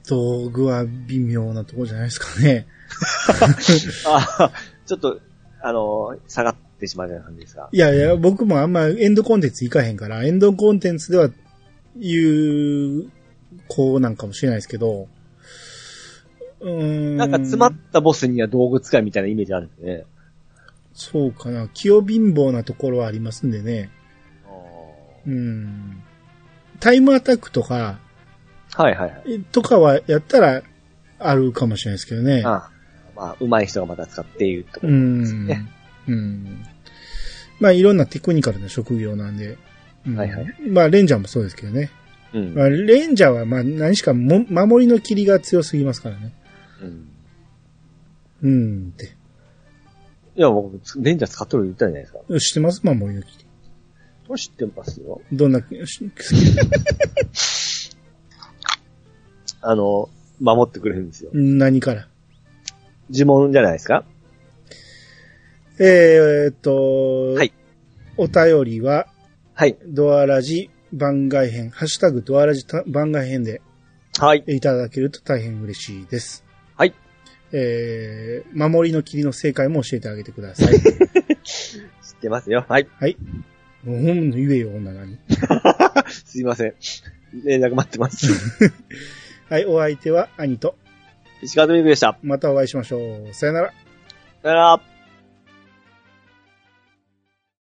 S1: 道具は微妙なところじゃないですかね。
S2: あちょっと、あの、下がってしまうような感じですか？
S1: いやいや、僕もあんまエンドコンテンツ行かへんから、エンドコンテンツでは言う子なんかもしれないですけど、うーん。
S2: なんか詰まったボスには道具使いみたいなイメージあるんですね。
S1: そうかな。器用貧乏なところはありますんでね。うん。タイムアタックとか、
S2: はいはいはい。
S1: とかはやったらあるかもしれないですけどね。
S2: ああまあ、上手い人がまた使っているとこです
S1: ん
S2: ね。。
S1: うん。まあいろんなテクニカルな職業なんで。うん
S2: はいはい
S1: まあレンジャーもそうですけどね。
S2: うん
S1: まあ、レンジャーはまあ何しかも守りの霧が強すぎますからね。
S2: うん。
S1: うんって。
S2: いや、僕、レンジャー使っとる言ったじゃないですか。
S1: 知ってます？守りの霧。
S2: 知ってますよ。
S1: どんな、し
S2: あの、守ってくれるんですよ。
S1: 何から？
S2: 呪文じゃないですか？
S1: えーっと、
S2: はい
S1: お便りは、
S2: はい。
S1: ドアラジ番外編、ハッシュタグドアラジた番外編で
S2: はい。
S1: いただけると大変嬉しいです。
S2: はい。
S1: えー、守りの霧の正解も教えてあげてください。
S2: 知ってますよ。はい。
S1: はい。もう本言えよ、女がに。
S2: すいません。連絡待ってます。
S1: はい、お相手は兄と、
S2: 石川とみくでした。
S1: またお会いしましょう。さよなら。
S2: さよなら。